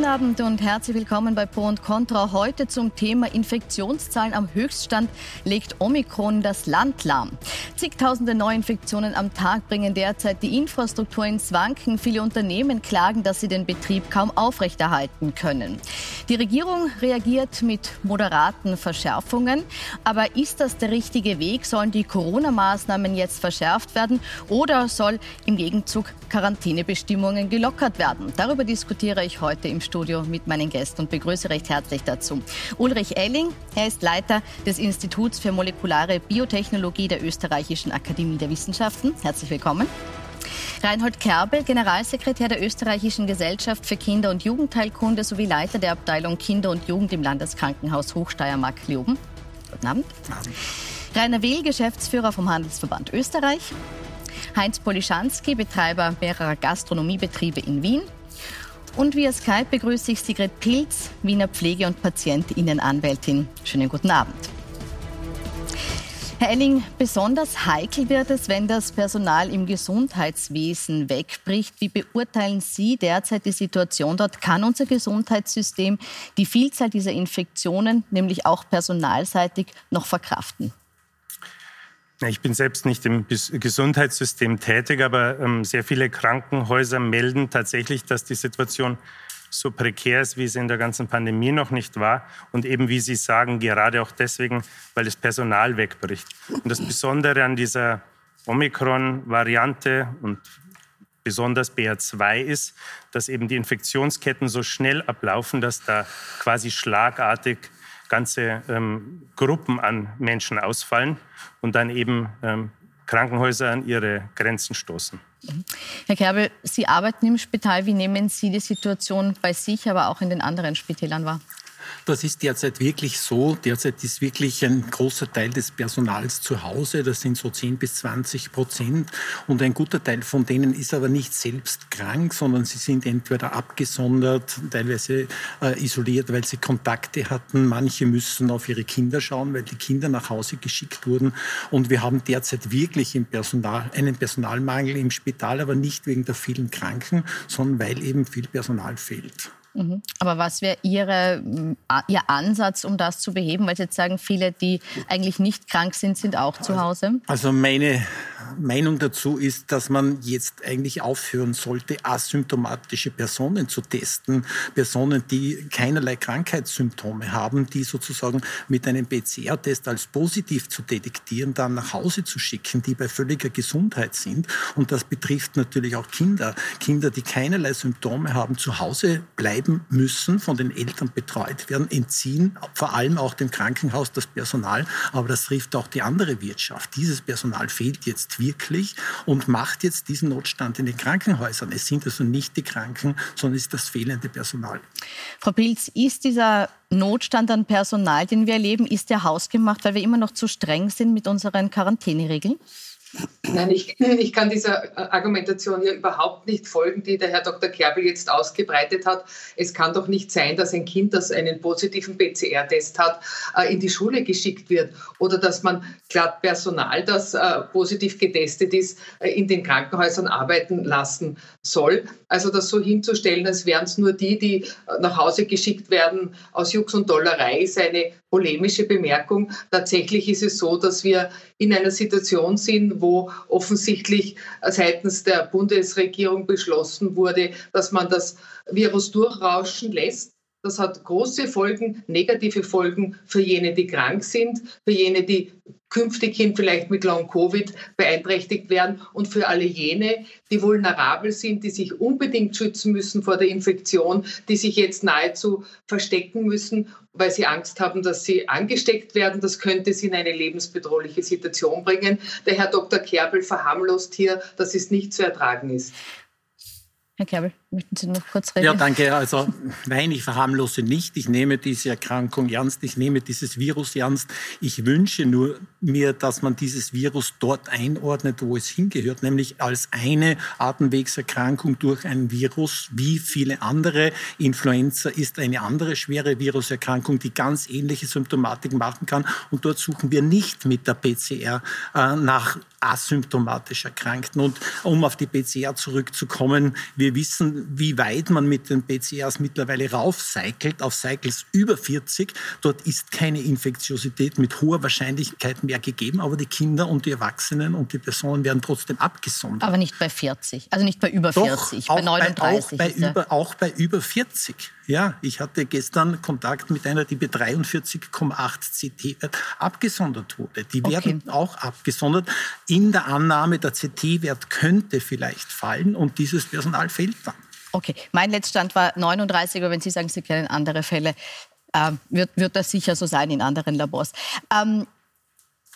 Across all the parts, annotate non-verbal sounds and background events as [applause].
guten Abend und herzlich willkommen bei Pro und Contra. Heute zum Thema Infektionszahlen am Höchststand legt Omikron das Land lahm. Zigtausende Neuinfektionen am Tag bringen derzeit die Infrastruktur ins Wanken. Viele Unternehmen klagen, dass sie den Betrieb kaum aufrechterhalten können. Die Regierung reagiert mit moderaten Verschärfungen. Aber ist das der richtige Weg? Sollen die Corona-Maßnahmen jetzt verschärft werden oder soll im Gegenzug Quarantänebestimmungen gelockert werden? Darüber diskutiere ich heute im Studio mit meinen Gästen und begrüße recht herzlich dazu. Ulrich Elling, er ist Leiter des Instituts für molekulare Biotechnologie der Österreichischen Akademie der Wissenschaften. Herzlich willkommen. Reinhold Kerbel, Generalsekretär der Österreichischen Gesellschaft für Kinder- und Jugendheilkunde sowie Leiter der Abteilung Kinder und Jugend im Landeskrankenhaus Hochsteiermark-Leoben. Guten Abend. Guten Abend. Rainer Will, Geschäftsführer vom Handelsverband Österreich. Heinz Polischanski, Betreiber mehrerer Gastronomiebetriebe in Wien. Und via Skype begrüße ich Sigrid Pilz, Wiener Pflege- und Patientinnenanwältin. Schönen guten Abend. Herr Elling, besonders heikel wird es, wenn das Personal im Gesundheitswesen wegbricht. Wie beurteilen Sie derzeit die Situation dort? Kann unser Gesundheitssystem die Vielzahl dieser Infektionen, nämlich auch personalseitig, noch verkraften? Ich bin selbst nicht im Gesundheitssystem tätig, aber ähm, sehr viele Krankenhäuser melden tatsächlich, dass die Situation so prekär ist, wie es in der ganzen Pandemie noch nicht war. Und eben, wie Sie sagen, gerade auch deswegen, weil das Personal wegbricht. Und das Besondere an dieser Omikron-Variante und besonders BA2 ist, dass eben die Infektionsketten so schnell ablaufen, dass da quasi schlagartig ganze ähm, Gruppen an Menschen ausfallen und dann eben ähm, Krankenhäuser an ihre Grenzen stoßen. Herr Kerbel, Sie arbeiten im Spital. Wie nehmen Sie die Situation bei sich, aber auch in den anderen Spitälern wahr? Das ist derzeit wirklich so. Derzeit ist wirklich ein großer Teil des Personals zu Hause. Das sind so 10 bis 20 Prozent. Und ein guter Teil von denen ist aber nicht selbst krank, sondern sie sind entweder abgesondert, teilweise äh, isoliert, weil sie Kontakte hatten. Manche müssen auf ihre Kinder schauen, weil die Kinder nach Hause geschickt wurden. Und wir haben derzeit wirklich im Personal, einen Personalmangel im Spital, aber nicht wegen der vielen Kranken, sondern weil eben viel Personal fehlt. Mhm. Aber was wäre Ihre, Ihr Ansatz, um das zu beheben? Weil Sie jetzt sagen, viele, die eigentlich nicht krank sind, sind auch zu Hause. Also meine Meinung dazu ist, dass man jetzt eigentlich aufhören sollte, asymptomatische Personen zu testen. Personen, die keinerlei Krankheitssymptome haben, die sozusagen mit einem PCR-Test als positiv zu detektieren, dann nach Hause zu schicken, die bei völliger Gesundheit sind. Und das betrifft natürlich auch Kinder. Kinder, die keinerlei Symptome haben, zu Hause bleiben müssen, von den Eltern betreut werden, entziehen vor allem auch dem Krankenhaus das Personal. Aber das trifft auch die andere Wirtschaft. Dieses Personal fehlt jetzt wirklich und macht jetzt diesen Notstand in den Krankenhäusern. Es sind also nicht die Kranken, sondern es ist das fehlende Personal. Frau Pilz, ist dieser Notstand an Personal, den wir erleben, ist der hausgemacht, weil wir immer noch zu streng sind mit unseren Quarantäneregeln? Nein, ich, [laughs] ich kann dieser Argumentation hier überhaupt nicht folgen, die der Herr Dr. Kerbel jetzt ausgebreitet hat. Es kann doch nicht sein, dass ein Kind, das einen positiven PCR-Test hat, äh, in die Schule geschickt wird oder dass man glatt Personal, das äh, positiv getestet ist, äh, in den Krankenhäusern arbeiten lassen soll. Also das so hinzustellen, als wären es nur die, die nach Hause geschickt werden aus Jux und Dollerei, ist eine polemische Bemerkung. Tatsächlich ist es so, dass wir in einer Situation sind, wo offensichtlich seitens der Bundesregierung beschlossen wurde, dass man das Virus durchrauschen lässt. Das hat große Folgen, negative Folgen für jene, die krank sind, für jene, die künftig hin vielleicht mit Long-Covid beeinträchtigt werden und für alle jene, die vulnerabel sind, die sich unbedingt schützen müssen vor der Infektion, die sich jetzt nahezu verstecken müssen, weil sie Angst haben, dass sie angesteckt werden. Das könnte sie in eine lebensbedrohliche Situation bringen. Der Herr Dr. Kerbel verharmlost hier, dass es nicht zu ertragen ist. Herr Kerbel, möchten Sie noch kurz reden? Ja, danke. Also nein, ich verharmlose nicht. Ich nehme diese Erkrankung ernst. Ich nehme dieses Virus ernst. Ich wünsche nur mir, dass man dieses Virus dort einordnet, wo es hingehört, nämlich als eine Atemwegserkrankung durch ein Virus, wie viele andere. Influenza ist eine andere schwere Viruserkrankung, die ganz ähnliche Symptomatik machen kann. Und dort suchen wir nicht mit der PCR äh, nach asymptomatisch Erkrankten. Und um auf die PCR zurückzukommen, wir wissen, wie weit man mit den PCRs mittlerweile raufcycelt, auf Cycles über 40. Dort ist keine Infektiosität mit hoher Wahrscheinlichkeit mehr gegeben, aber die Kinder und die Erwachsenen und die Personen werden trotzdem abgesondert. Aber nicht bei 40, also nicht bei über Doch, 40, bei 39. Bei, auch, bei über, auch bei über 40. Ja, ich hatte gestern Kontakt mit einer, die bei 43,8 CT-Wert abgesondert wurde. Die werden okay. auch abgesondert. In der Annahme, der CT-Wert könnte vielleicht fallen und dieses Personal fehlt dann. Okay, mein Letztstand war 39, aber wenn Sie sagen, Sie kennen andere Fälle, äh, wird, wird das sicher so sein in anderen Labors. Ähm,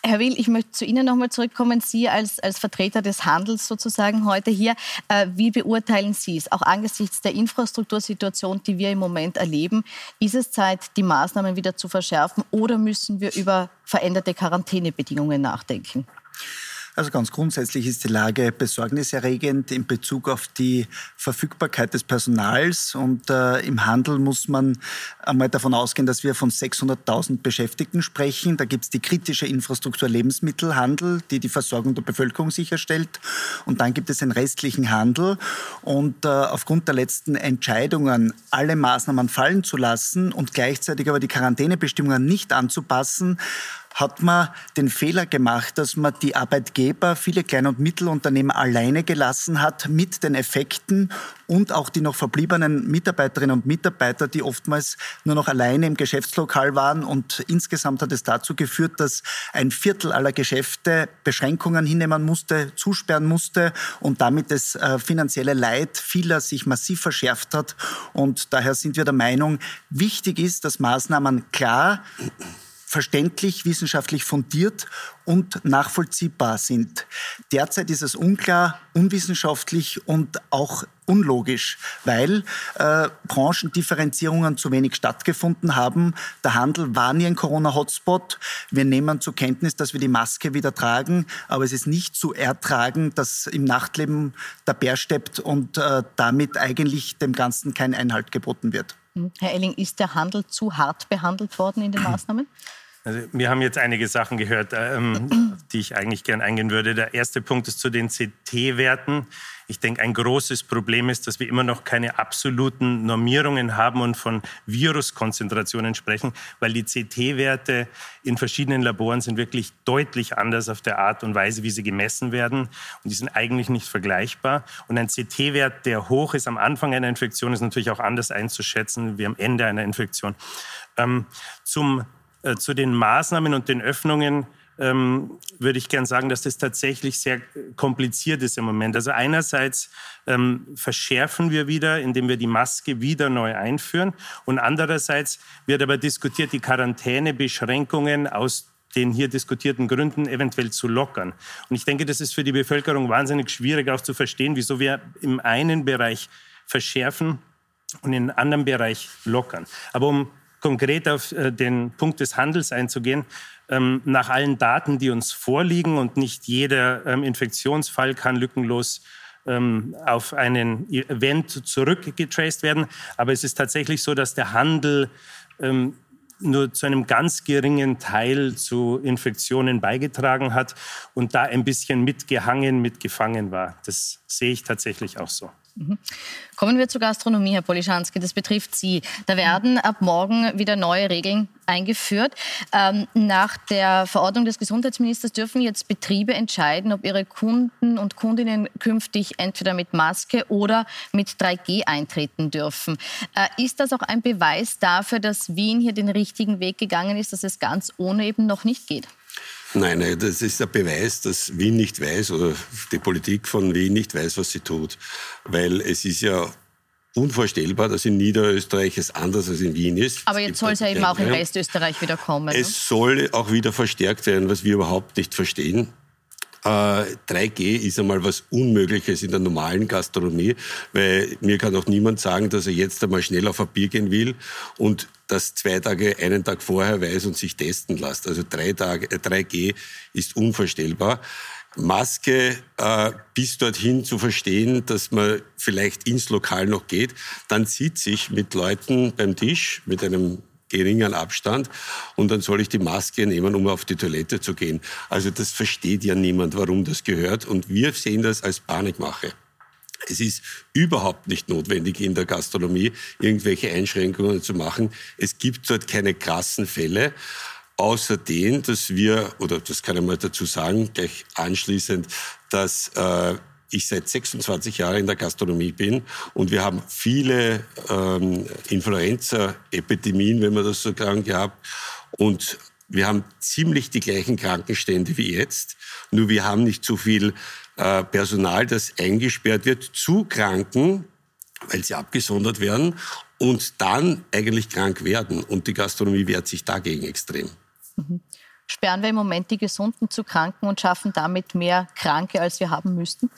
Herr Will, ich möchte zu Ihnen nochmal zurückkommen. Sie als, als Vertreter des Handels sozusagen heute hier. Äh, wie beurteilen Sie es? Auch angesichts der Infrastruktursituation, die wir im Moment erleben, ist es Zeit, die Maßnahmen wieder zu verschärfen oder müssen wir über veränderte Quarantänebedingungen nachdenken? Also ganz grundsätzlich ist die Lage besorgniserregend in Bezug auf die Verfügbarkeit des Personals. Und äh, im Handel muss man einmal davon ausgehen, dass wir von 600.000 Beschäftigten sprechen. Da gibt es die kritische Infrastruktur Lebensmittelhandel, die die Versorgung der Bevölkerung sicherstellt. Und dann gibt es den restlichen Handel. Und äh, aufgrund der letzten Entscheidungen, alle Maßnahmen fallen zu lassen und gleichzeitig aber die Quarantänebestimmungen nicht anzupassen, hat man den Fehler gemacht, dass man die Arbeitgeber, viele Klein- und Mittelunternehmen alleine gelassen hat mit den Effekten und auch die noch verbliebenen Mitarbeiterinnen und Mitarbeiter, die oftmals nur noch alleine im Geschäftslokal waren. Und insgesamt hat es dazu geführt, dass ein Viertel aller Geschäfte Beschränkungen hinnehmen musste, zusperren musste und damit das äh, finanzielle Leid vieler sich massiv verschärft hat. Und daher sind wir der Meinung, wichtig ist, dass Maßnahmen klar verständlich, wissenschaftlich fundiert und nachvollziehbar sind. Derzeit ist es unklar, unwissenschaftlich und auch unlogisch, weil äh, Branchendifferenzierungen zu wenig stattgefunden haben. Der Handel war nie ein Corona-Hotspot. Wir nehmen zur Kenntnis, dass wir die Maske wieder tragen, aber es ist nicht zu ertragen, dass im Nachtleben der Bär steppt und äh, damit eigentlich dem Ganzen kein Einhalt geboten wird. Herr Elling, ist der Handel zu hart behandelt worden in den [clears throat] Maßnahmen? Also wir haben jetzt einige Sachen gehört, ähm, die ich eigentlich gern eingehen würde. Der erste Punkt ist zu den CT-Werten. Ich denke, ein großes Problem ist, dass wir immer noch keine absoluten Normierungen haben und von Viruskonzentrationen sprechen, weil die CT-Werte in verschiedenen Laboren sind wirklich deutlich anders auf der Art und Weise, wie sie gemessen werden. Und die sind eigentlich nicht vergleichbar. Und ein CT-Wert, der hoch ist am Anfang einer Infektion, ist natürlich auch anders einzuschätzen wie am Ende einer Infektion. Ähm, zum äh, zu den Maßnahmen und den Öffnungen ähm, würde ich gern sagen, dass das tatsächlich sehr kompliziert ist im Moment. Also einerseits ähm, verschärfen wir wieder, indem wir die Maske wieder neu einführen und andererseits wird aber diskutiert, die Quarantänebeschränkungen aus den hier diskutierten Gründen eventuell zu lockern. Und ich denke, das ist für die Bevölkerung wahnsinnig schwierig auch zu verstehen, wieso wir im einen Bereich verschärfen und in einem anderen Bereich lockern. Aber um konkret auf äh, den Punkt des Handels einzugehen, ähm, nach allen Daten, die uns vorliegen und nicht jeder ähm, Infektionsfall kann lückenlos ähm, auf einen Event zurückgetraced werden. Aber es ist tatsächlich so, dass der Handel nur zu einem ganz geringen Teil zu Infektionen beigetragen hat und da ein bisschen mitgehangen, mitgefangen war. Das sehe ich tatsächlich auch so. Mhm. Kommen wir zur Gastronomie, Herr Polischanski. Das betrifft Sie. Da werden ab morgen wieder neue Regeln eingeführt. Ähm, nach der Verordnung des Gesundheitsministers dürfen jetzt Betriebe entscheiden, ob ihre Kunden und Kundinnen künftig entweder mit Maske oder mit 3G eintreten dürfen. Äh, ist das auch ein Beweis dafür, dass Wien hier den richtigen Weg gegangen ist, dass es ganz ohne eben noch nicht geht? Nein, nein, das ist der Beweis, dass Wien nicht weiß oder die Politik von Wien nicht weiß, was sie tut. Weil es ist ja unvorstellbar, dass in Niederösterreich es anders als in Wien ist. Aber jetzt soll es ja eben auch in Westösterreich wieder kommen. Es ne? soll auch wieder verstärkt werden, was wir überhaupt nicht verstehen. 3G äh, ist einmal was Unmögliches in der normalen Gastronomie, weil mir kann auch niemand sagen, dass er jetzt einmal schnell auf ein Bier gehen will und das zwei Tage, einen Tag vorher weiß und sich testen lässt. Also drei Tage, 3G äh, ist unvorstellbar. Maske äh, bis dorthin zu verstehen, dass man vielleicht ins Lokal noch geht, dann sieht sich mit Leuten beim Tisch mit einem geringen Abstand und dann soll ich die Maske nehmen, um auf die Toilette zu gehen. Also das versteht ja niemand, warum das gehört und wir sehen das als Panikmache. Es ist überhaupt nicht notwendig, in der Gastronomie irgendwelche Einschränkungen zu machen. Es gibt dort keine krassen Fälle. Außer den, dass wir, oder das kann ich mal dazu sagen, gleich anschließend, dass äh, ich seit 26 Jahren in der Gastronomie bin und wir haben viele ähm, Influenza-Epidemien, wenn man das so sagen, gehabt. Und wir haben ziemlich die gleichen Krankenstände wie jetzt, nur wir haben nicht so viel äh, Personal, das eingesperrt wird zu Kranken, weil sie abgesondert werden und dann eigentlich krank werden. Und die Gastronomie wehrt sich dagegen extrem. Mhm. Sperren wir im Moment die Gesunden zu Kranken und schaffen damit mehr Kranke, als wir haben müssten?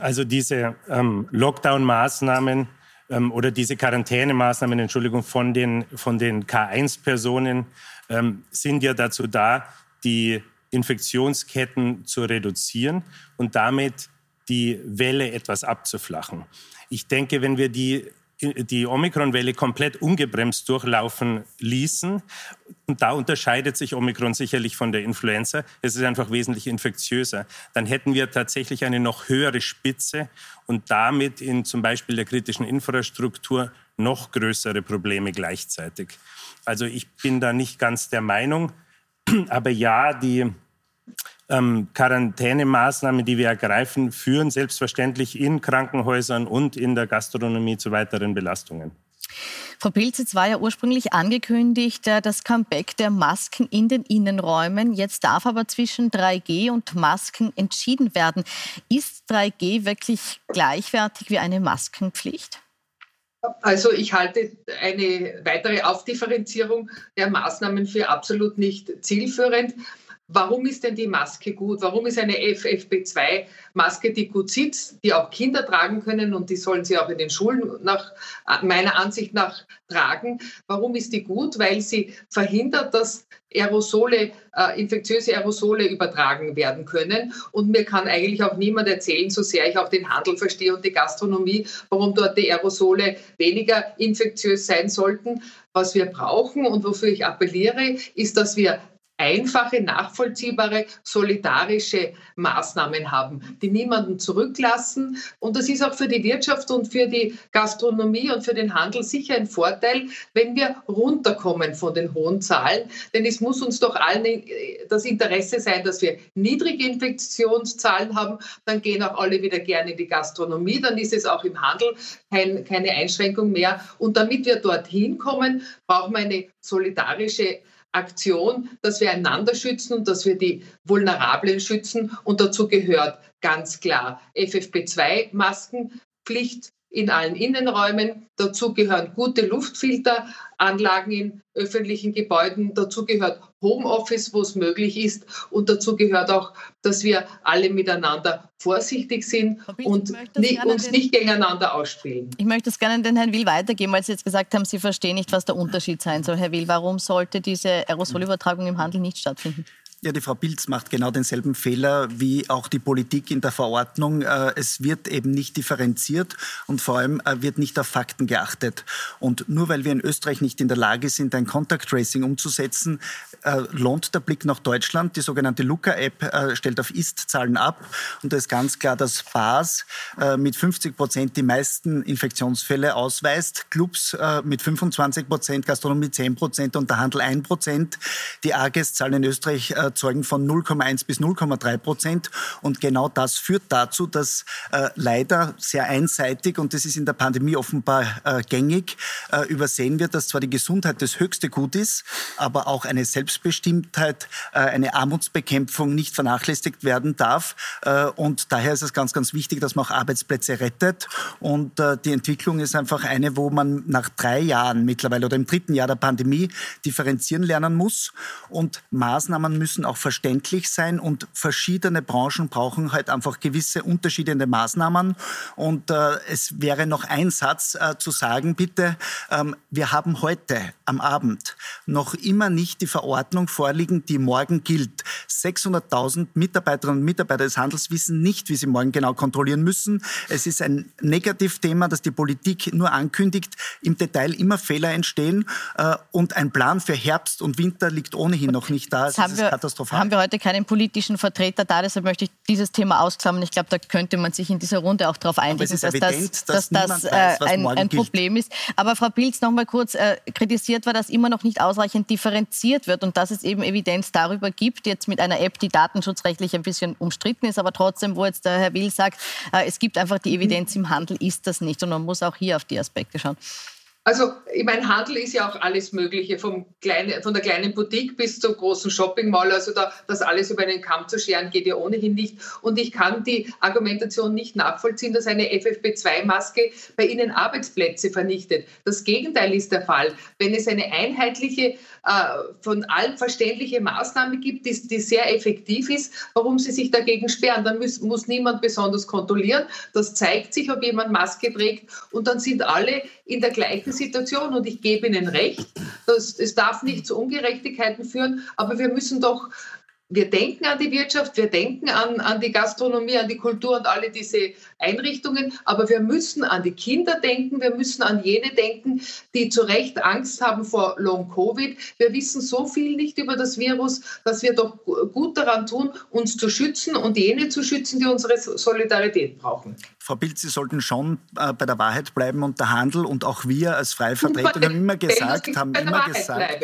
Also diese ähm, Lockdown-Maßnahmen ähm, oder diese Quarantänemaßnahmen, Entschuldigung, von den, von den K1-Personen ähm, sind ja dazu da, die Infektionsketten zu reduzieren und damit die Welle etwas abzuflachen. Ich denke, wenn wir die die Omikron-Welle komplett ungebremst durchlaufen ließen. Und da unterscheidet sich Omikron sicherlich von der Influenza. Es ist einfach wesentlich infektiöser. Dann hätten wir tatsächlich eine noch höhere Spitze und damit in zum Beispiel der kritischen Infrastruktur noch größere Probleme gleichzeitig. Also ich bin da nicht ganz der Meinung. [clears throat] Aber ja, die ähm, Quarantänemaßnahmen, die wir ergreifen, führen selbstverständlich in Krankenhäusern und in der Gastronomie zu weiteren Belastungen. Frau Pilz, es war ja ursprünglich angekündigt, äh, das Comeback der Masken in den Innenräumen. Jetzt darf aber zwischen 3G und Masken entschieden werden. Ist 3G wirklich gleichwertig wie eine Maskenpflicht? Also ich halte eine weitere Aufdifferenzierung der Maßnahmen für absolut nicht zielführend. Warum ist denn die Maske gut? Warum ist eine FFP2-Maske, die gut sitzt, die auch Kinder tragen können und die sollen sie auch in den Schulen nach meiner Ansicht nach tragen? Warum ist die gut? Weil sie verhindert, dass Aerosole, äh, infektiöse Aerosole übertragen werden können. Und mir kann eigentlich auch niemand erzählen, so sehr ich auch den Handel verstehe und die Gastronomie, warum dort die Aerosole weniger infektiös sein sollten. Was wir brauchen und wofür ich appelliere, ist, dass wir einfache, nachvollziehbare, solidarische Maßnahmen haben, die niemanden zurücklassen. Und das ist auch für die Wirtschaft und für die Gastronomie und für den Handel sicher ein Vorteil, wenn wir runterkommen von den hohen Zahlen. Denn es muss uns doch allen äh, das Interesse sein, dass wir niedrige Infektionszahlen haben. Dann gehen auch alle wieder gerne in die Gastronomie. Dann ist es auch im Handel kein, keine Einschränkung mehr. Und damit wir dorthin kommen, brauchen wir eine solidarische Aktion, dass wir einander schützen und dass wir die Vulnerablen schützen. Und dazu gehört ganz klar FFP2-Maskenpflicht in allen Innenräumen. Dazu gehören gute Luftfilteranlagen in öffentlichen Gebäuden. Dazu gehört Homeoffice, wo es möglich ist. Und dazu gehört auch, dass wir alle miteinander vorsichtig sind und nicht, uns nicht gegeneinander ausspielen. Ich möchte es gerne den Herrn Will weitergeben, weil Sie jetzt gesagt haben, Sie verstehen nicht, was der Unterschied sein soll. Herr Will, warum sollte diese Aerosolübertragung im Handel nicht stattfinden? Ja, die Frau Pilz macht genau denselben Fehler wie auch die Politik in der Verordnung. Äh, es wird eben nicht differenziert und vor allem äh, wird nicht auf Fakten geachtet. Und nur weil wir in Österreich nicht in der Lage sind, ein Contact Tracing umzusetzen, äh, lohnt der Blick nach Deutschland. Die sogenannte Luca-App stellt auf Ist-Zahlen ab. Und da ist ganz klar, dass Bars mit 50 Prozent die meisten Infektionsfälle ausweist, Clubs mit 25 Prozent, Gastronomie 10 Prozent und der Handel 1 Prozent. Die AGES-Zahlen in Österreich Zeugen von 0,1 bis 0,3 Prozent. Und genau das führt dazu, dass äh, leider sehr einseitig, und das ist in der Pandemie offenbar äh, gängig, äh, übersehen wird, dass zwar die Gesundheit das höchste Gut ist, aber auch eine Selbstbestimmtheit, äh, eine Armutsbekämpfung nicht vernachlässigt werden darf. Äh, und daher ist es ganz, ganz wichtig, dass man auch Arbeitsplätze rettet. Und äh, die Entwicklung ist einfach eine, wo man nach drei Jahren mittlerweile oder im dritten Jahr der Pandemie differenzieren lernen muss. Und Maßnahmen müssen auch verständlich sein und verschiedene Branchen brauchen halt einfach gewisse den Maßnahmen. Und äh, es wäre noch ein Satz äh, zu sagen, bitte, ähm, wir haben heute am Abend noch immer nicht die Verordnung vorliegen, die morgen gilt. 600.000 Mitarbeiterinnen und Mitarbeiter des Handels wissen nicht, wie sie morgen genau kontrollieren müssen. Es ist ein Negativthema, das die Politik nur ankündigt, im Detail immer Fehler entstehen äh, und ein Plan für Herbst und Winter liegt ohnehin noch nicht da. Das haben wir katastrophal. Haben wir heute keinen politischen Vertreter da, deshalb möchte ich dieses Thema ausklammern. Ich glaube, da könnte man sich in dieser Runde auch darauf einigen, dass evident, das, dass das äh, weiß, ein, ein Problem ist. Aber Frau Pilz, noch mal kurz, äh, kritisiert war, dass immer noch nicht ausreichend differenziert wird und dass es eben Evidenz darüber gibt, jetzt mit einer App, die datenschutzrechtlich ein bisschen umstritten ist, aber trotzdem, wo jetzt der Herr Will sagt, äh, es gibt einfach die Evidenz im Handel, ist das nicht. Und man muss auch hier auf die Aspekte schauen. Also, ich meine, Handel ist ja auch alles Mögliche, vom kleinen, von der kleinen Boutique bis zum großen Shopping Mall. Also, da, das alles über einen Kamm zu scheren, geht ja ohnehin nicht. Und ich kann die Argumentation nicht nachvollziehen, dass eine FFP2-Maske bei Ihnen Arbeitsplätze vernichtet. Das Gegenteil ist der Fall. Wenn es eine einheitliche, von allen verständliche Maßnahme gibt, die, die, sehr effektiv ist, warum Sie sich dagegen sperren, dann muss, muss niemand besonders kontrollieren. Das zeigt sich, ob jemand Maske trägt. Und dann sind alle in der gleichen Situation und ich gebe Ihnen recht, dass, es darf nicht zu Ungerechtigkeiten führen, aber wir müssen doch wir denken an die Wirtschaft, wir denken an, an die Gastronomie, an die Kultur und alle diese Einrichtungen, aber wir müssen an die Kinder denken, wir müssen an jene denken, die zu Recht Angst haben vor Long-Covid. Wir wissen so viel nicht über das Virus, dass wir doch gut daran tun, uns zu schützen und jene zu schützen, die unsere Solidarität brauchen. Frau Bild, Sie sollten schon äh, bei der Wahrheit bleiben und der Handel und auch wir als freie Vertretung haben immer gesagt, haben immer gesagt,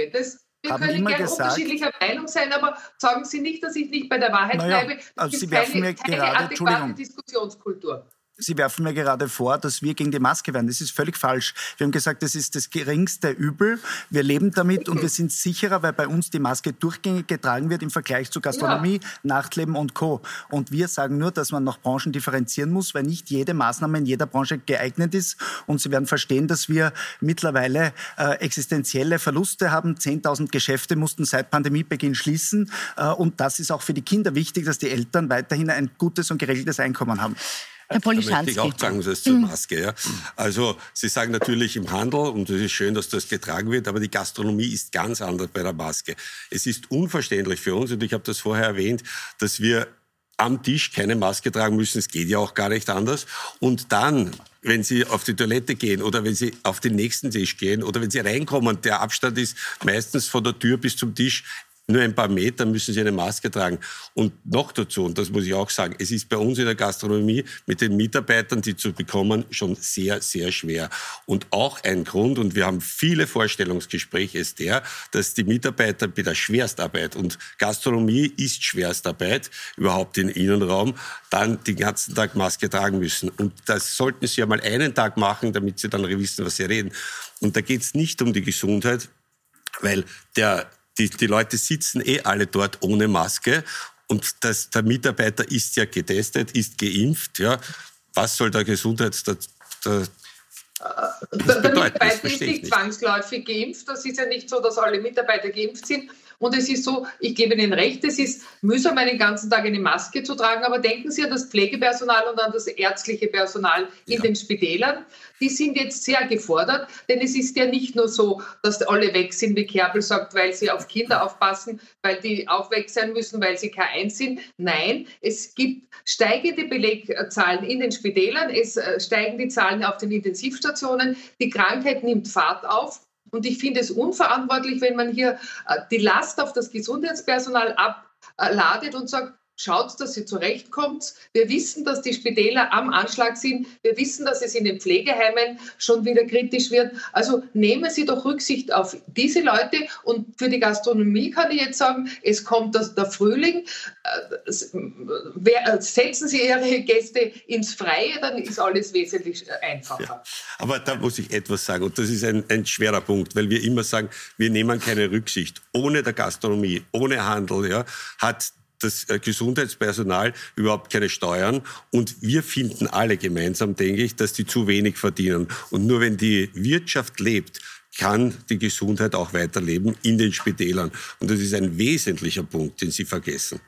wir haben können gerne gesagt, unterschiedlicher Meinung sein, aber sagen Sie nicht, dass ich nicht bei der Wahrheit naja, bleibe. Also Sie werfen keine, mir gerade, Entschuldigung, Diskussionskultur. Sie werfen mir gerade vor, dass wir gegen die Maske wären. Das ist völlig falsch. Wir haben gesagt, das ist das geringste Übel. Wir leben damit und wir sind sicherer, weil bei uns die Maske durchgängig getragen wird im Vergleich zu Gastronomie, ja. Nachtleben und Co. Und wir sagen nur, dass man nach Branchen differenzieren muss, weil nicht jede Maßnahme in jeder Branche geeignet ist. Und Sie werden verstehen, dass wir mittlerweile äh, existenzielle Verluste haben. 10.000 Geschäfte mussten seit Pandemiebeginn schließen. Äh, und das ist auch für die Kinder wichtig, dass die Eltern weiterhin ein gutes und geregeltes Einkommen haben. Herr Polischanski. Da möchte ich auch sagen, das zur mhm. Maske. Ja. Also Sie sagen natürlich im Handel, und es ist schön, dass das getragen wird, aber die Gastronomie ist ganz anders bei der Maske. Es ist unverständlich für uns, und ich habe das vorher erwähnt, dass wir am Tisch keine Maske tragen müssen. Es geht ja auch gar nicht anders. Und dann, wenn Sie auf die Toilette gehen oder wenn Sie auf den nächsten Tisch gehen oder wenn Sie reinkommen, der Abstand ist meistens von der Tür bis zum Tisch nur ein paar Meter müssen sie eine Maske tragen. Und noch dazu, und das muss ich auch sagen, es ist bei uns in der Gastronomie mit den Mitarbeitern, die zu bekommen, schon sehr, sehr schwer. Und auch ein Grund, und wir haben viele Vorstellungsgespräche, ist der, dass die Mitarbeiter bei der Schwerstarbeit, und Gastronomie ist Schwerstarbeit, überhaupt im Innenraum, dann den ganzen Tag Maske tragen müssen. Und das sollten sie ja mal einen Tag machen, damit sie dann wissen, was sie reden. Und da geht es nicht um die Gesundheit, weil der die, die Leute sitzen eh alle dort ohne Maske und das, der Mitarbeiter ist ja getestet, ist geimpft. Ja. Was soll der Gesundheits... Der, der, der, der Mitarbeiter ist nicht zwangsläufig geimpft. Das ist ja nicht so, dass alle Mitarbeiter geimpft sind. Und es ist so, ich gebe Ihnen recht, es ist mühsam, einen ganzen Tag eine Maske zu tragen, aber denken Sie an das Pflegepersonal und an das ärztliche Personal in ja. den Spitälern. Die sind jetzt sehr gefordert, denn es ist ja nicht nur so, dass alle weg sind, wie Kerbel sagt, weil sie auf Kinder aufpassen, weil die auch weg sein müssen, weil sie K1 sind. Nein, es gibt steigende Belegzahlen in den Spitälern, es äh, steigen die Zahlen auf den Intensivstationen, die Krankheit nimmt Fahrt auf und ich finde es unverantwortlich, wenn man hier äh, die Last auf das Gesundheitspersonal abladet und sagt, Schaut, dass ihr zurechtkommt. Wir wissen, dass die Spitäler am Anschlag sind. Wir wissen, dass es in den Pflegeheimen schon wieder kritisch wird. Also nehmen Sie doch Rücksicht auf diese Leute. Und für die Gastronomie kann ich jetzt sagen, es kommt der Frühling. Äh, setzen Sie Ihre Gäste ins Freie, dann ist alles wesentlich einfacher. Ja, aber da muss ich etwas sagen. Und das ist ein, ein schwerer Punkt, weil wir immer sagen, wir nehmen keine Rücksicht. Ohne der Gastronomie, ohne Handel, ja, hat das äh, Gesundheitspersonal überhaupt keine Steuern. Und wir finden alle gemeinsam, denke ich, dass die zu wenig verdienen. Und nur wenn die Wirtschaft lebt, kann die Gesundheit auch weiterleben in den Spitälern. Und das ist ein wesentlicher Punkt, den Sie vergessen.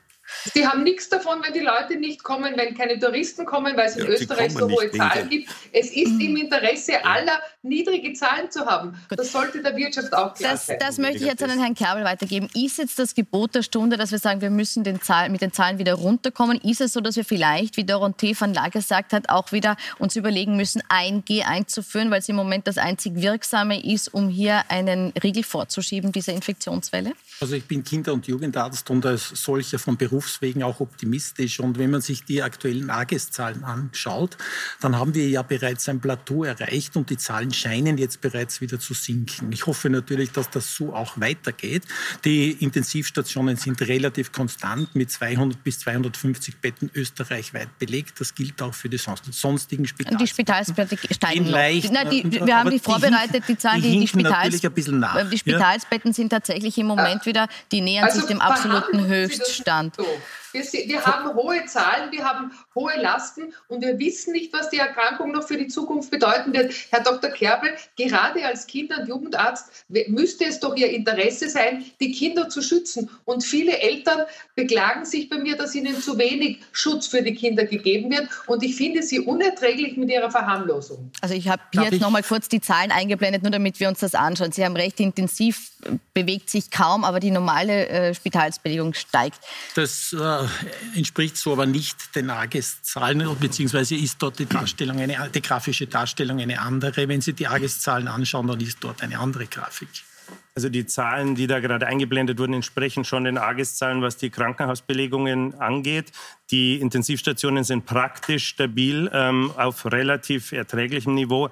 Sie haben nichts davon, wenn die Leute nicht kommen, wenn keine Touristen kommen, weil es in ja, Österreich so hohe Zahlen gibt. Es ist mhm. im Interesse aller, niedrige Zahlen zu haben. Gut. Das sollte der Wirtschaft auch klar das, sein. Das möchte ich jetzt an den Herrn Kerbel weitergeben. Ist jetzt das Gebot der Stunde, dass wir sagen, wir müssen den Zahl, mit den Zahlen wieder runterkommen? Ist es so, dass wir vielleicht, wie Dorothee van Lager gesagt hat, auch wieder uns überlegen müssen, 1G einzuführen, weil es im Moment das einzig Wirksame ist, um hier einen Riegel vorzuschieben, dieser Infektionswelle? Also ich bin Kinder- und Jugendarzt und als solcher von Berufswegen auch optimistisch. Und wenn man sich die aktuellen AGES-Zahlen anschaut, dann haben wir ja bereits ein Plateau erreicht und die Zahlen scheinen jetzt bereits wieder zu sinken. Ich hoffe natürlich, dass das so auch weitergeht. Die Intensivstationen sind relativ konstant mit 200 bis 250 Betten österreichweit belegt. Das gilt auch für die sonstigen Spitalsbetten. Die Spitalsbetten steigen leicht, Na, die, Wir haben die vorbereitet, die Zahlen, die, die, Spitals, die Spitalsbetten sind tatsächlich im Moment wieder, die nähern also sich dem absoluten Höchststand. So. Wir, wir haben hohe Zahlen, wir haben hohe Lasten und wir wissen nicht, was die Erkrankung noch für die Zukunft bedeuten wird. Herr Dr. Kerbel, gerade als Kinder- und Jugendarzt müsste es doch Ihr Interesse sein, die Kinder zu schützen. Und viele Eltern beklagen sich bei mir, dass ihnen zu wenig Schutz für die Kinder gegeben wird. Und ich finde sie unerträglich mit ihrer Verharmlosung. Also ich habe hier Darf jetzt noch mal kurz die Zahlen eingeblendet, nur damit wir uns das anschauen. Sie haben recht intensiv, bewegt sich kaum, aber die normale äh, Spitalsbelegung steigt. Das äh, entspricht so aber nicht den AGES-Zahlen, beziehungsweise ist dort die Darstellung, eine, die grafische Darstellung eine andere. Wenn Sie die AGES-Zahlen anschauen, dann ist dort eine andere Grafik. Also die Zahlen, die da gerade eingeblendet wurden, entsprechen schon den AGES-Zahlen, was die Krankenhausbelegungen angeht. Die Intensivstationen sind praktisch stabil ähm, auf relativ erträglichem Niveau.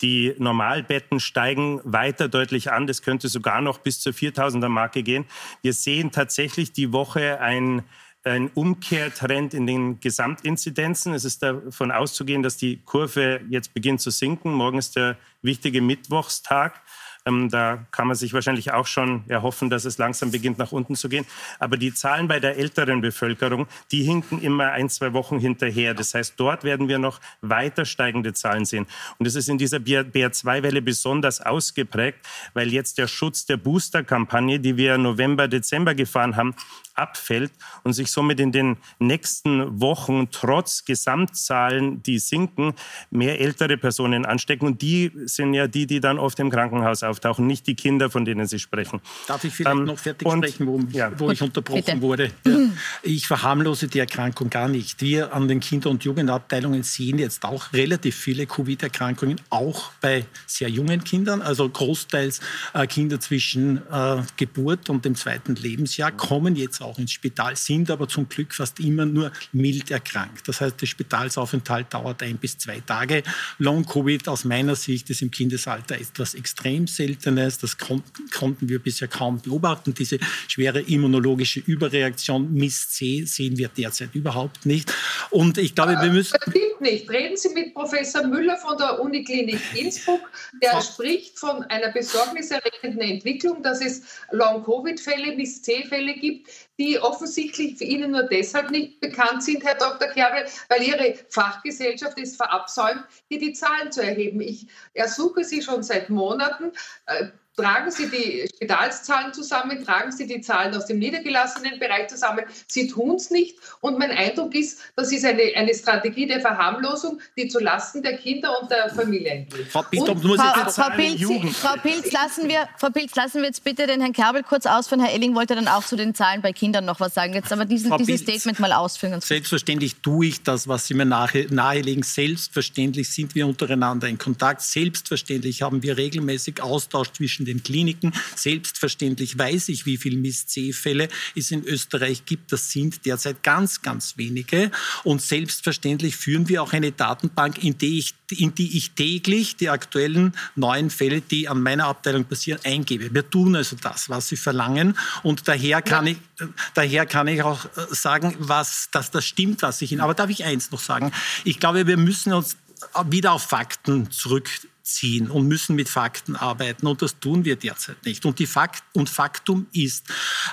Die Normalbetten steigen weiter deutlich an. Das könnte sogar noch bis zur 4000er Marke gehen. Wir sehen tatsächlich die Woche ein ein Umkehrtrend in den Gesamtinzidenzen. Es ist davon auszugehen, dass die Kurve jetzt beginnt zu sinken. Morgen ist der wichtige Mittwochstag. Ähm, da kann man sich wahrscheinlich auch schon erhoffen, dass es langsam beginnt, nach unten zu gehen. Aber die Zahlen bei der älteren Bevölkerung, die hinken immer ein, zwei Wochen hinterher. Das heißt, dort werden wir noch weiter steigende Zahlen sehen. Und es ist in dieser BR2-Welle besonders ausgeprägt, weil jetzt der Schutz der Booster-Kampagne, die wir November, Dezember gefahren haben, abfällt und sich somit in den nächsten Wochen trotz Gesamtzahlen, die sinken, mehr ältere Personen anstecken. Und die sind ja die, die dann oft im Krankenhaus auftauchen, nicht die Kinder, von denen Sie sprechen. Darf ich vielleicht ähm, noch fertig und, sprechen, wo, ja. wo ich unterbrochen Bitte. wurde? [laughs] Ja. Ich verharmlose die Erkrankung gar nicht. Wir an den Kinder- und Jugendabteilungen sehen jetzt auch relativ viele Covid-Erkrankungen, auch bei sehr jungen Kindern, also großteils äh, Kinder zwischen äh, Geburt und dem zweiten Lebensjahr, kommen jetzt auch ins Spital, sind aber zum Glück fast immer nur mild erkrankt. Das heißt, der Spitalsaufenthalt dauert ein bis zwei Tage. Long-Covid aus meiner Sicht ist im Kindesalter etwas extrem Seltenes. Das konnten wir bisher kaum beobachten. Diese schwere immunologische Überreaktion MIS-C sehen wir derzeit überhaupt nicht. Und ich glaube, wir müssen... Das stimmt nicht. Reden Sie mit Professor Müller von der Uniklinik [laughs] Innsbruck. Der spricht von einer besorgniserregenden Entwicklung, dass es Long-Covid-Fälle, MIS-C-Fälle gibt, die offensichtlich für Ihnen nur deshalb nicht bekannt sind, Herr Dr. Kerbel, weil Ihre Fachgesellschaft es verabsäumt, hier die Zahlen zu erheben. Ich ersuche Sie schon seit Monaten, äh, Tragen Sie die Spitalszahlen zusammen, tragen Sie die Zahlen aus dem niedergelassenen Bereich zusammen. Sie tun es nicht. Und mein Eindruck ist, das ist eine, eine Strategie der Verharmlosung, die zu Lasten der Kinder und der Familien geht. Frau, Frau, Frau, Pilz, Frau, Pilz, lassen wir, Frau Pilz, lassen wir jetzt bitte den Herrn Kerbel kurz ausführen. Herr Elling wollte dann auch zu den Zahlen bei Kindern noch was sagen. Jetzt aber diesen, dieses Pilz, Statement mal ausführen. Selbstverständlich tue ich das, was Sie mir nahe, nahelegen. Selbstverständlich sind wir untereinander in Kontakt. Selbstverständlich haben wir regelmäßig Austausch zwischen den Kliniken. Selbstverständlich weiß ich, wie viele Miss-C-Fälle es in Österreich gibt. Das sind derzeit ganz, ganz wenige. Und selbstverständlich führen wir auch eine Datenbank, in die ich, in die ich täglich die aktuellen neuen Fälle, die an meiner Abteilung passieren, eingebe. Wir tun also das, was Sie verlangen. Und daher kann, ja. ich, daher kann ich auch äh, sagen, was, dass das stimmt, was ich Ihnen. Aber darf ich eins noch sagen? Ich glaube, wir müssen uns wieder auf Fakten zurück ziehen und müssen mit Fakten arbeiten und das tun wir derzeit nicht. Und, die Fakt, und Faktum ist,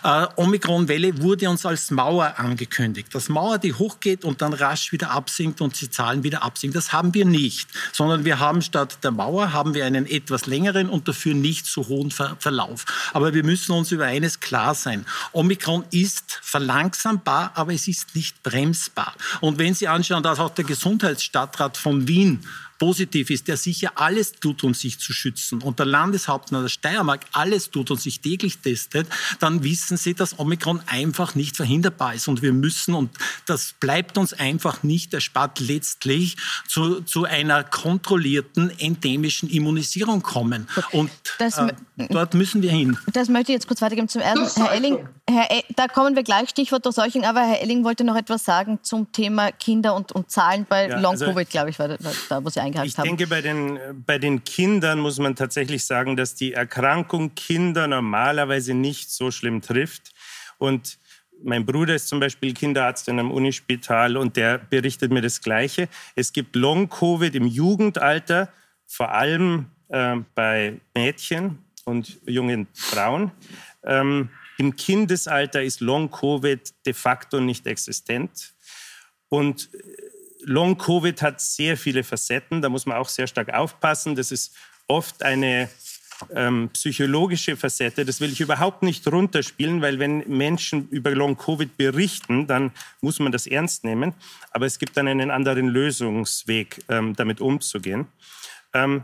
äh, Omikron-Welle wurde uns als Mauer angekündigt. Das Mauer, die hochgeht und dann rasch wieder absinkt und die Zahlen wieder absinken. Das haben wir nicht, sondern wir haben statt der Mauer haben wir einen etwas längeren und dafür nicht so hohen Ver Verlauf. Aber wir müssen uns über eines klar sein. Omikron ist verlangsambar, aber es ist nicht bremsbar. Und wenn Sie anschauen, dass auch der Gesundheitsstadtrat von Wien positiv ist, der sicher alles tut, um sich zu schützen und der Landeshauptmann der Steiermark alles tut und sich täglich testet, dann wissen Sie, dass Omikron einfach nicht verhinderbar ist. Und wir müssen, und das bleibt uns einfach nicht erspart, letztlich zu, zu einer kontrollierten endemischen Immunisierung kommen. Und das, äh, dort müssen wir hin. Das möchte ich jetzt kurz weitergeben zum ersten. Herr Elling, Herr e da kommen wir gleich, Stichwort Durchseuchung, aber Herr Elling wollte noch etwas sagen zum Thema Kinder und, und Zahlen bei ja, Long-Covid, also, glaube ich, war da, wo Sie eingehakt ich haben. Ich denke, bei den, bei den Kindern muss man tatsächlich sagen, dass die Erkrankung Kinder normalerweise nicht so schlimm trifft. Und mein Bruder ist zum Beispiel Kinderarzt in einem Unispital und der berichtet mir das Gleiche. Es gibt Long-Covid im Jugendalter, vor allem äh, bei Mädchen und jungen Frauen. Ähm, Im Kindesalter ist Long-Covid de facto nicht existent. Und Long-Covid hat sehr viele Facetten, da muss man auch sehr stark aufpassen. Das ist oft eine ähm, psychologische Facette. Das will ich überhaupt nicht runterspielen, weil wenn Menschen über Long-Covid berichten, dann muss man das ernst nehmen. Aber es gibt dann einen anderen Lösungsweg, ähm, damit umzugehen. Ähm,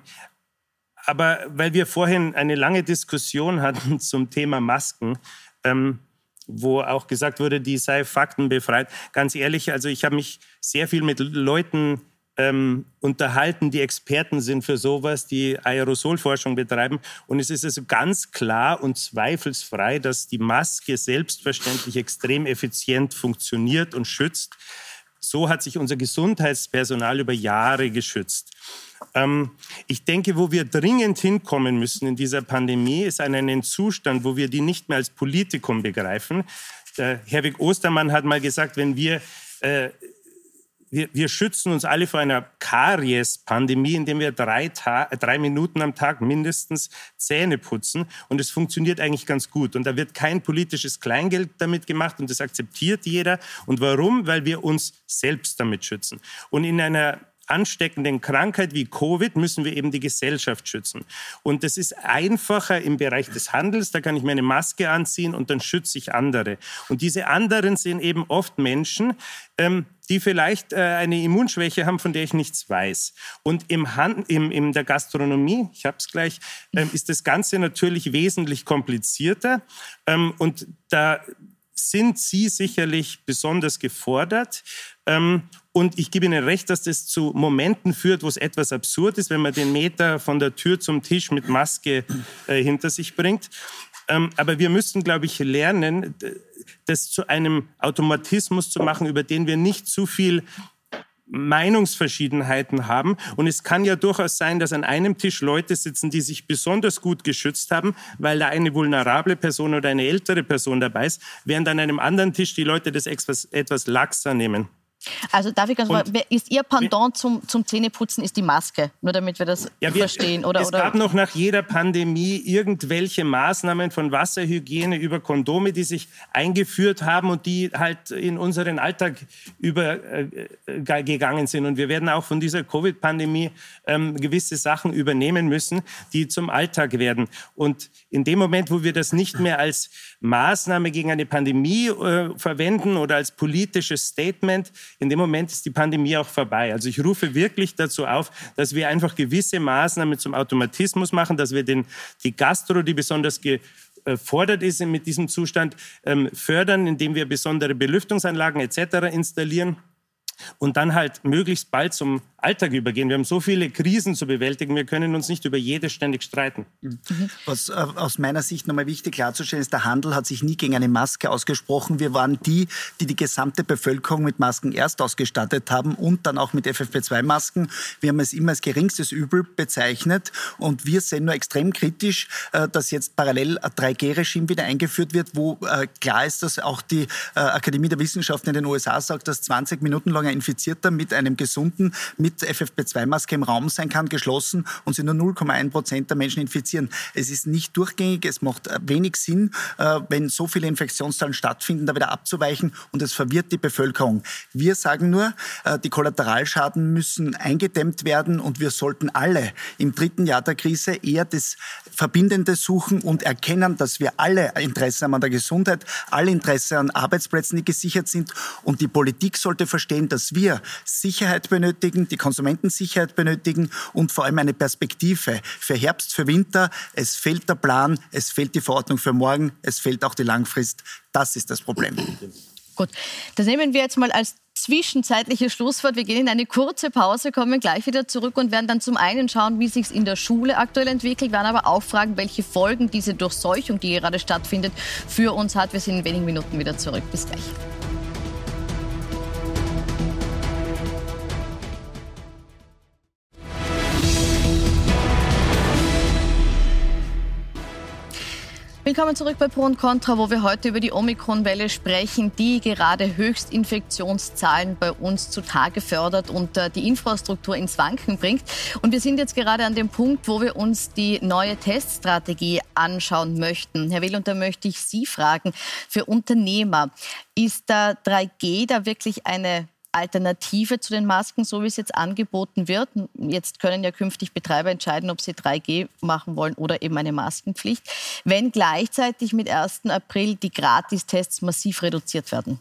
aber weil wir vorhin eine lange Diskussion hatten [laughs] zum Thema Masken, ähm, wo auch gesagt wurde, die sei faktenbefreit. Ganz ehrlich, also ich habe mich sehr viel mit Leuten ähm, unterhalten, die Experten sind für sowas, die Aerosolforschung betreiben. Und es ist also ganz klar und zweifelsfrei, dass die Maske selbstverständlich extrem effizient funktioniert und schützt. So hat sich unser Gesundheitspersonal über Jahre geschützt. Ähm, ich denke, wo wir dringend hinkommen müssen in dieser Pandemie, ist an einen Zustand, wo wir die nicht mehr als Politikum begreifen. Der Herwig Ostermann hat mal gesagt, wenn wir äh, wir, wir, schützen uns alle vor einer Karies-Pandemie, indem wir drei, drei, Minuten am Tag mindestens Zähne putzen. Und es funktioniert eigentlich ganz gut. Und da wird kein politisches Kleingeld damit gemacht und das akzeptiert jeder. Und warum? Weil wir uns selbst damit schützen. Und in einer ansteckenden Krankheit wie Covid müssen wir eben die Gesellschaft schützen. Und das ist einfacher im Bereich des Handels. Da kann ich meine Maske anziehen und dann schütze ich andere. Und diese anderen sind eben oft Menschen, ähm, die vielleicht äh, eine Immunschwäche haben, von der ich nichts weiß. Und im Hand, im, in der Gastronomie, ich habe es gleich, ähm, ist das Ganze natürlich wesentlich komplizierter. Ähm, und da sind Sie sicherlich besonders gefordert. Ähm, und ich gebe Ihnen recht, dass das zu Momenten führt, wo es etwas absurd ist, wenn man den Meter von der Tür zum Tisch mit Maske äh, hinter sich bringt. Ähm, aber wir müssen, glaube ich, lernen, das zu einem Automatismus zu machen, über den wir nicht zu viel Meinungsverschiedenheiten haben. Und es kann ja durchaus sein, dass an einem Tisch Leute sitzen, die sich besonders gut geschützt haben, weil da eine vulnerable Person oder eine ältere Person dabei ist, während an einem anderen Tisch die Leute das etwas, etwas laxer nehmen. Also darf ich ganz mal, ist Ihr Pendant zum, zum Zähneputzen ist die Maske, nur damit wir das ja, wir, verstehen? Oder, es oder? gab noch nach jeder Pandemie irgendwelche Maßnahmen von Wasserhygiene über Kondome, die sich eingeführt haben und die halt in unseren Alltag übergegangen äh, sind. Und wir werden auch von dieser Covid-Pandemie ähm, gewisse Sachen übernehmen müssen, die zum Alltag werden. Und in dem Moment, wo wir das nicht mehr als Maßnahme gegen eine Pandemie äh, verwenden oder als politisches Statement, in dem Moment ist die Pandemie auch vorbei. Also ich rufe wirklich dazu auf, dass wir einfach gewisse Maßnahmen zum Automatismus machen, dass wir den, die Gastro, die besonders gefordert ist mit diesem Zustand, ähm, fördern, indem wir besondere Belüftungsanlagen etc. installieren und dann halt möglichst bald zum Alltag übergehen. Wir haben so viele Krisen zu bewältigen, wir können uns nicht über jede ständig streiten. Was äh, aus meiner Sicht nochmal wichtig klarzustellen ist, der Handel hat sich nie gegen eine Maske ausgesprochen. Wir waren die, die die gesamte Bevölkerung mit Masken erst ausgestattet haben und dann auch mit FFP2-Masken. Wir haben es immer als geringstes Übel bezeichnet und wir sehen nur extrem kritisch, äh, dass jetzt parallel ein 3G-Regime wieder eingeführt wird, wo äh, klar ist, dass auch die Akademie der Wissenschaften in den USA sagt, dass 20 Minuten lang ein Infizierter mit einem Gesunden mit FFP2-Maske im Raum sein kann, geschlossen und sie nur 0,1 Prozent der Menschen infizieren. Es ist nicht durchgängig, es macht äh, wenig Sinn, äh, wenn so viele Infektionszahlen stattfinden, da wieder abzuweichen und es verwirrt die Bevölkerung. Wir sagen nur, äh, die Kollateralschaden müssen eingedämmt werden und wir sollten alle im dritten Jahr der Krise eher das Verbindende suchen und erkennen, dass wir alle Interesse haben an der Gesundheit, alle Interesse an Arbeitsplätzen, die gesichert sind. Und die Politik sollte verstehen, dass wir Sicherheit benötigen, die Konsumenten Sicherheit benötigen und vor allem eine Perspektive für Herbst, für Winter. Es fehlt der Plan, es fehlt die Verordnung für morgen, es fehlt auch die Langfrist. Das ist das Problem. Gut, das nehmen wir jetzt mal als zwischenzeitliche Schlusswort. Wir gehen in eine kurze Pause, kommen gleich wieder zurück und werden dann zum einen schauen, wie sich in der Schule aktuell entwickelt, werden aber auch fragen, welche Folgen diese Durchseuchung, die gerade stattfindet, für uns hat. Wir sind in wenigen Minuten wieder zurück. Bis gleich. Willkommen zurück bei Pro und Contra, wo wir heute über die Omikron-Welle sprechen, die gerade Höchstinfektionszahlen bei uns zutage fördert und äh, die Infrastruktur ins Wanken bringt. Und wir sind jetzt gerade an dem Punkt, wo wir uns die neue Teststrategie anschauen möchten. Herr Will, und da möchte ich Sie fragen, für Unternehmer, ist da 3G da wirklich eine Alternative zu den Masken, so wie es jetzt angeboten wird. Jetzt können ja künftig Betreiber entscheiden, ob sie 3G machen wollen oder eben eine Maskenpflicht, wenn gleichzeitig mit 1. April die Gratistests massiv reduziert werden.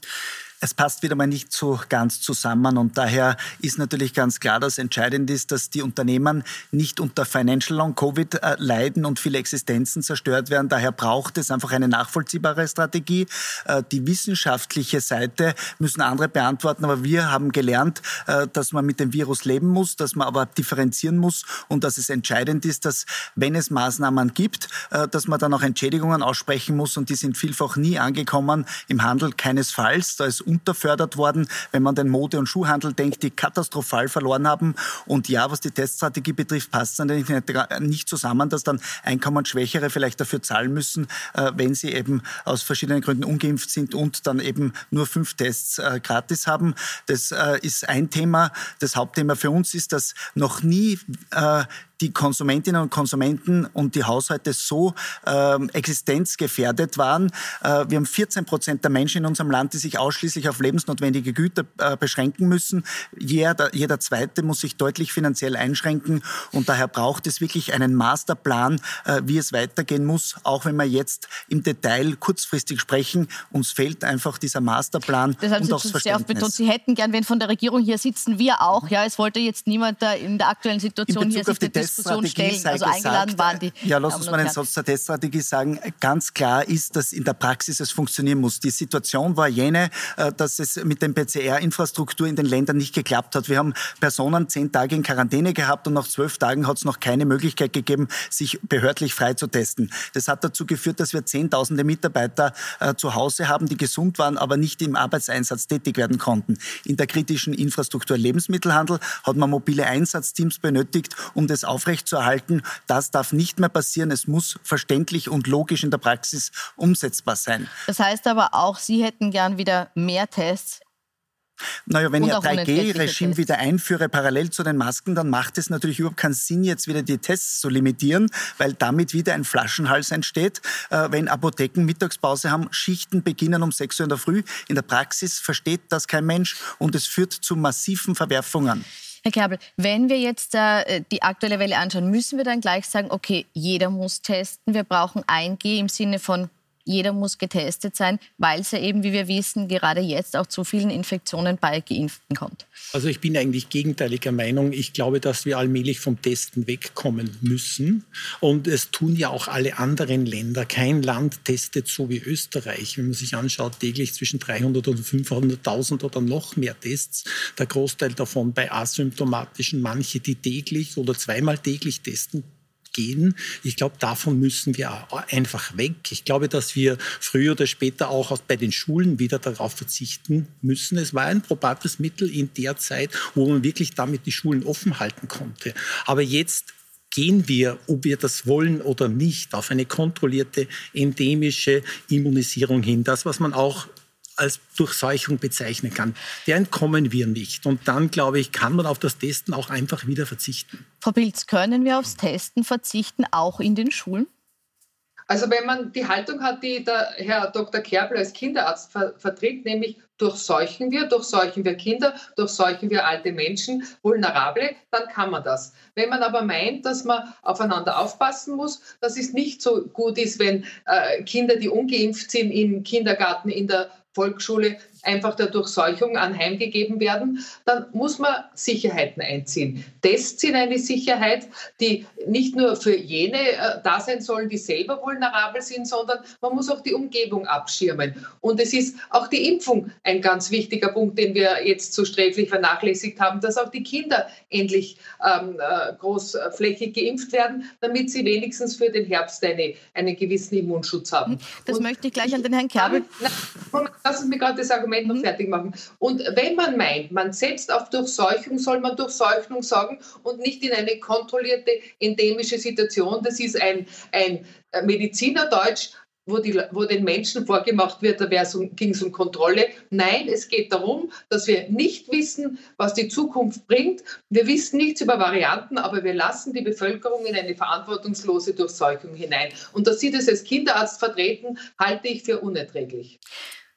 Es passt wieder mal nicht so ganz zusammen und daher ist natürlich ganz klar, dass entscheidend ist, dass die Unternehmen nicht unter Financial Long Covid äh, leiden und viele Existenzen zerstört werden. Daher braucht es einfach eine nachvollziehbare Strategie. Äh, die wissenschaftliche Seite müssen andere beantworten, aber wir haben gelernt, äh, dass man mit dem Virus leben muss, dass man aber differenzieren muss und dass es entscheidend ist, dass wenn es Maßnahmen gibt, dass man dann auch Entschädigungen aussprechen muss und die sind vielfach nie angekommen im Handel keinesfalls. Da ist unterfördert worden, wenn man den Mode- und Schuhhandel denkt, die katastrophal verloren haben. Und ja, was die Teststrategie betrifft, passt es natürlich nicht zusammen, dass dann Einkommensschwächere vielleicht dafür zahlen müssen, äh, wenn sie eben aus verschiedenen Gründen ungeimpft sind und dann eben nur fünf Tests äh, gratis haben. Das äh, ist ein Thema. Das Hauptthema für uns ist, dass noch nie die Konsumentinnen und Konsumenten und die Haushalte so ähm, existenzgefährdet waren. Äh, wir haben 14 Prozent der Menschen in unserem Land, die sich ausschließlich auf lebensnotwendige Güter äh, beschränken müssen. Jeder, jeder Zweite muss sich deutlich finanziell einschränken und daher braucht es wirklich einen Masterplan, äh, wie es weitergehen muss, auch wenn wir jetzt im Detail kurzfristig sprechen. Uns fehlt einfach dieser Masterplan das haben und Sie auch das sehr oft betont. Sie hätten gern, wenn von der Regierung hier sitzen, wir auch. Ja, es wollte jetzt niemand in der aktuellen Situation hier sich Diskussion stellen. Also eingeladen gesagt, waren die. Ja, lass uns mal den Satz der Teststrategie sagen. Ganz klar ist, dass in der Praxis es funktionieren muss. Die Situation war jene, äh, dass es mit der PCR-Infrastruktur in den Ländern nicht geklappt hat. Wir haben Personen zehn Tage in Quarantäne gehabt und nach zwölf Tagen hat es noch keine Möglichkeit gegeben, sich behördlich frei zu testen. Das hat dazu geführt, dass wir zehntausende Mitarbeiter äh, zu Hause haben, die gesund waren, aber nicht im Arbeitseinsatz tätig werden konnten. In der kritischen Infrastruktur Lebensmittelhandel hat man mobile Einsatzteams benötigt, um das auf aufrechtzuerhalten. Das darf nicht mehr passieren. Es muss verständlich und logisch in der Praxis umsetzbar sein. Das heißt aber auch, Sie hätten gern wieder mehr Tests naja, wenn ich ein 3G-Regime wieder einführe, parallel zu den Masken, dann macht es natürlich überhaupt keinen Sinn, jetzt wieder die Tests zu limitieren, weil damit wieder ein Flaschenhals entsteht. Äh, wenn Apotheken Mittagspause haben, Schichten beginnen um 6 Uhr in der Früh. In der Praxis versteht das kein Mensch und es führt zu massiven Verwerfungen. Herr Kerbel, wenn wir jetzt äh, die aktuelle Welle anschauen, müssen wir dann gleich sagen, okay, jeder muss testen. Wir brauchen 1G im Sinne von jeder muss getestet sein, weil es ja eben, wie wir wissen, gerade jetzt auch zu vielen Infektionen bei Geimpften kommt. Also ich bin eigentlich gegenteiliger Meinung. Ich glaube, dass wir allmählich vom Testen wegkommen müssen. Und es tun ja auch alle anderen Länder. Kein Land testet so wie Österreich. Wenn man sich anschaut, täglich zwischen 300 und 500.000 oder noch mehr Tests. Der Großteil davon bei asymptomatischen, manche, die täglich oder zweimal täglich testen gehen. Ich glaube, davon müssen wir einfach weg. Ich glaube, dass wir früher oder später auch bei den Schulen wieder darauf verzichten müssen. Es war ein probates Mittel in der Zeit, wo man wirklich damit die Schulen offen halten konnte. Aber jetzt gehen wir, ob wir das wollen oder nicht, auf eine kontrollierte endemische Immunisierung hin. Das, was man auch als Durchseuchung bezeichnen kann. Der entkommen wir nicht. Und dann, glaube ich, kann man auf das Testen auch einfach wieder verzichten. Frau Pilz, können wir aufs Testen verzichten, auch in den Schulen? Also wenn man die Haltung hat, die der Herr Dr. Kerbel als Kinderarzt ver vertritt, nämlich durchseuchen wir, durchseuchen wir Kinder, durchseuchen wir alte Menschen, Vulnerable, dann kann man das. Wenn man aber meint, dass man aufeinander aufpassen muss, dass es nicht so gut ist, wenn äh, Kinder, die ungeimpft sind, im Kindergarten, in der Volksschule einfach der Durchseuchung anheimgegeben werden, dann muss man Sicherheiten einziehen. Tests sind eine Sicherheit, die nicht nur für jene äh, da sein sollen, die selber vulnerabel sind, sondern man muss auch die Umgebung abschirmen. Und es ist auch die Impfung ein ganz wichtiger Punkt, den wir jetzt so sträflich vernachlässigt haben, dass auch die Kinder endlich ähm, äh, großflächig geimpft werden, damit sie wenigstens für den Herbst eine, einen gewissen Immunschutz haben. Das Und möchte ich gleich an den Herrn Kerbel. Lassen Sie mir gerade das Argument noch mhm. fertig machen. Und wenn man meint, man setzt auf Durchseuchung, soll man Durchseuchung sagen und nicht in eine kontrollierte endemische Situation. Das ist ein, ein Medizinerdeutsch, wo, die, wo den Menschen vorgemacht wird, da ging es um Kontrolle. Nein, es geht darum, dass wir nicht wissen, was die Zukunft bringt. Wir wissen nichts über Varianten, aber wir lassen die Bevölkerung in eine verantwortungslose Durchseuchung hinein. Und dass Sie das als Kinderarzt vertreten, halte ich für unerträglich.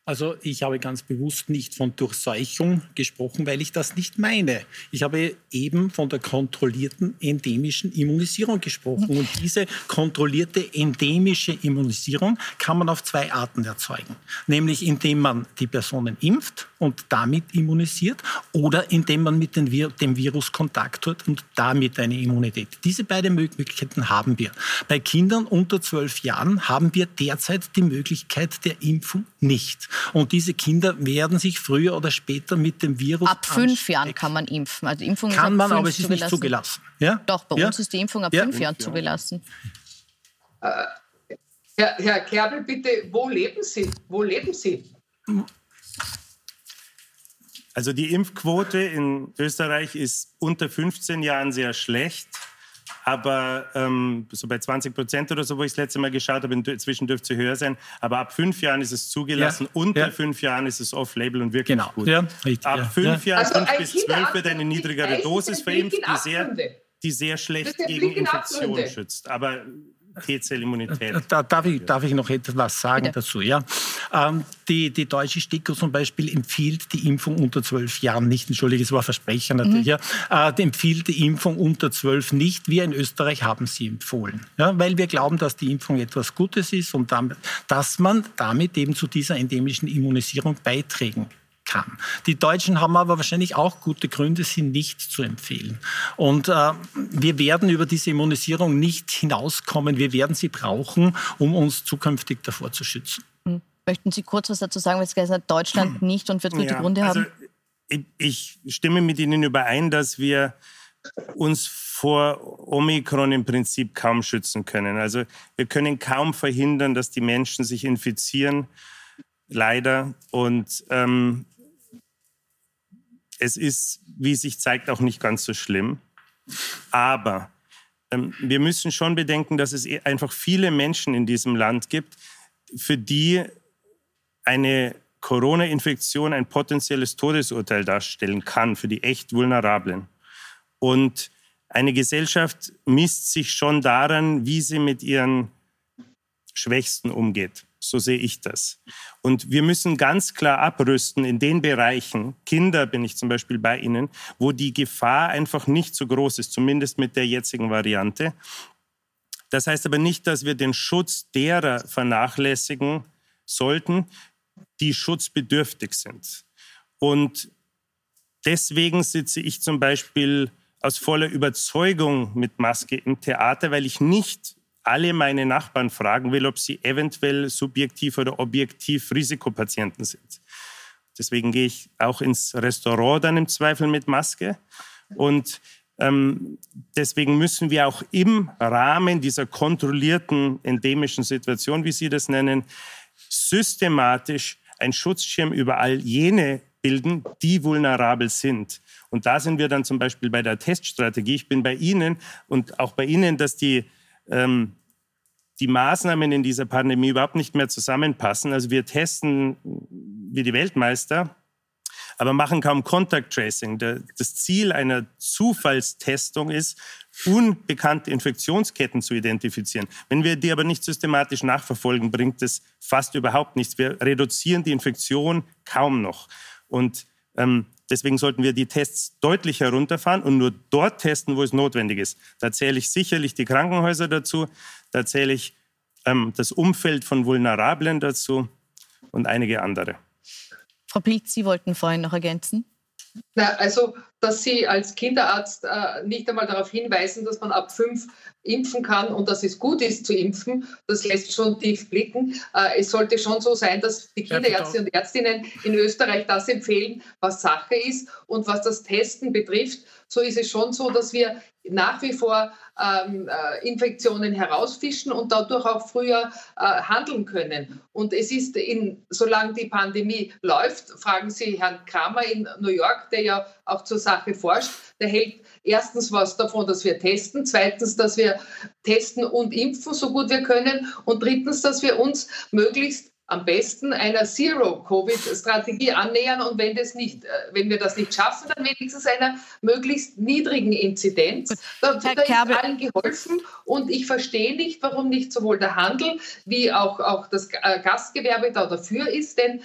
Also ich habe ganz bewusst nicht von Durchseuchung gesprochen, weil ich das nicht meine. Ich habe eben von der kontrollierten endemischen Immunisierung gesprochen. Und diese kontrollierte endemische Immunisierung kann man auf zwei Arten erzeugen. Nämlich indem man die Personen impft und damit immunisiert oder indem man mit dem Virus Kontakt hat und damit eine Immunität. Diese beiden Möglichkeiten haben wir. Bei Kindern unter zwölf Jahren haben wir derzeit die Möglichkeit der Impfung nicht. Und diese Kinder werden sich früher oder später mit dem Virus Ab fünf Jahren kann man impfen. Also Impfung kann man, aber es ist nicht zugelassen. Ja? Doch, bei ja? uns ist die Impfung ab ja? fünf Jahren zugelassen. Äh, Herr, Herr Kerbel, bitte, wo leben Sie? Wo leben Sie? Also die Impfquote in Österreich ist unter 15 Jahren sehr schlecht aber ähm, so bei 20 Prozent oder so, wo ich das letzte Mal geschaut habe, inzwischen dürfte sie höher sein. Aber ab fünf Jahren ist es zugelassen, ja. unter ja. fünf Jahren ist es off-label und wirklich genau. gut. Ja, richtig, ab fünf Jahren, also fünf bis zwölf wird eine niedrigere Dosis verimpft, die sehr, die sehr schlecht gegen Infektion schützt. Aber T-Zellimmunität. Da, darf, ich, darf ich noch etwas sagen Bitte. dazu? Ja? Ähm, die, die deutsche STIKO zum Beispiel empfiehlt die Impfung unter zwölf Jahren nicht. Entschuldige, es war Versprecher natürlich. Mhm. Ja? Äh, empfiehlt die Impfung unter zwölf nicht. Wir in Österreich haben sie empfohlen. Ja? Weil wir glauben, dass die Impfung etwas Gutes ist und damit, dass man damit eben zu dieser endemischen Immunisierung beitragen kann. Die Deutschen haben aber wahrscheinlich auch gute Gründe, sie nicht zu empfehlen. Und äh, wir werden über diese Immunisierung nicht hinauskommen. Wir werden sie brauchen, um uns zukünftig davor zu schützen. Hm. Möchten Sie kurz was dazu sagen, weil es gesagt Deutschland nicht und wird gute ja, Gründe haben? Also ich stimme mit Ihnen überein, dass wir uns vor Omikron im Prinzip kaum schützen können. Also wir können kaum verhindern, dass die Menschen sich infizieren, leider. Und ähm, es ist, wie sich zeigt, auch nicht ganz so schlimm. Aber ähm, wir müssen schon bedenken, dass es e-, einfach viele Menschen in diesem Land gibt, für die eine Corona-Infektion ein potenzielles Todesurteil darstellen kann, für die echt Vulnerablen. Und eine Gesellschaft misst sich schon daran, wie sie mit ihren Schwächsten umgeht. So sehe ich das. Und wir müssen ganz klar abrüsten in den Bereichen, Kinder bin ich zum Beispiel bei Ihnen, wo die Gefahr einfach nicht so groß ist, zumindest mit der jetzigen Variante. Das heißt aber nicht, dass wir den Schutz derer vernachlässigen sollten, die schutzbedürftig sind. Und deswegen sitze ich zum Beispiel aus voller Überzeugung mit Maske im Theater, weil ich nicht alle meine Nachbarn fragen will, ob sie eventuell subjektiv oder objektiv Risikopatienten sind. Deswegen gehe ich auch ins Restaurant dann im Zweifel mit Maske. Und ähm, deswegen müssen wir auch im Rahmen dieser kontrollierten endemischen Situation, wie Sie das nennen, systematisch einen Schutzschirm über all jene bilden, die vulnerabel sind. Und da sind wir dann zum Beispiel bei der Teststrategie. Ich bin bei Ihnen und auch bei Ihnen, dass die ähm, die Maßnahmen in dieser Pandemie überhaupt nicht mehr zusammenpassen. Also wir testen wie die Weltmeister, aber machen kaum Contact Tracing. Das Ziel einer Zufallstestung ist, unbekannte Infektionsketten zu identifizieren. Wenn wir die aber nicht systematisch nachverfolgen, bringt es fast überhaupt nichts. Wir reduzieren die Infektion kaum noch. Und ähm, deswegen sollten wir die Tests deutlich herunterfahren und nur dort testen, wo es notwendig ist. Da zähle ich sicherlich die Krankenhäuser dazu, da zähle ich ähm, das Umfeld von Vulnerablen dazu und einige andere. Frau Pilz, Sie wollten vorhin noch ergänzen. Na, also, dass Sie als Kinderarzt äh, nicht einmal darauf hinweisen, dass man ab fünf impfen kann und dass es gut ist zu impfen, das lässt schon tief blicken. Äh, es sollte schon so sein, dass die Kinderärzte und Ärztinnen in Österreich das empfehlen, was Sache ist. Und was das Testen betrifft, so ist es schon so, dass wir nach wie vor ähm, äh, Infektionen herausfischen und dadurch auch früher äh, handeln können. Und es ist, in, solange die Pandemie läuft, fragen Sie Herrn Kramer in New York, der ja auch zur Sache forscht, der hält erstens was davon, dass wir testen, zweitens, dass wir testen und impfen, so gut wir können und drittens, dass wir uns möglichst am besten einer Zero-Covid-Strategie annähern und wenn, das nicht, äh, wenn wir das nicht schaffen, dann wenigstens einer möglichst niedrigen Inzidenz. Da, da ist allen geholfen und ich verstehe nicht, warum nicht sowohl der Handel wie auch, auch das äh, Gastgewerbe da dafür ist, denn äh,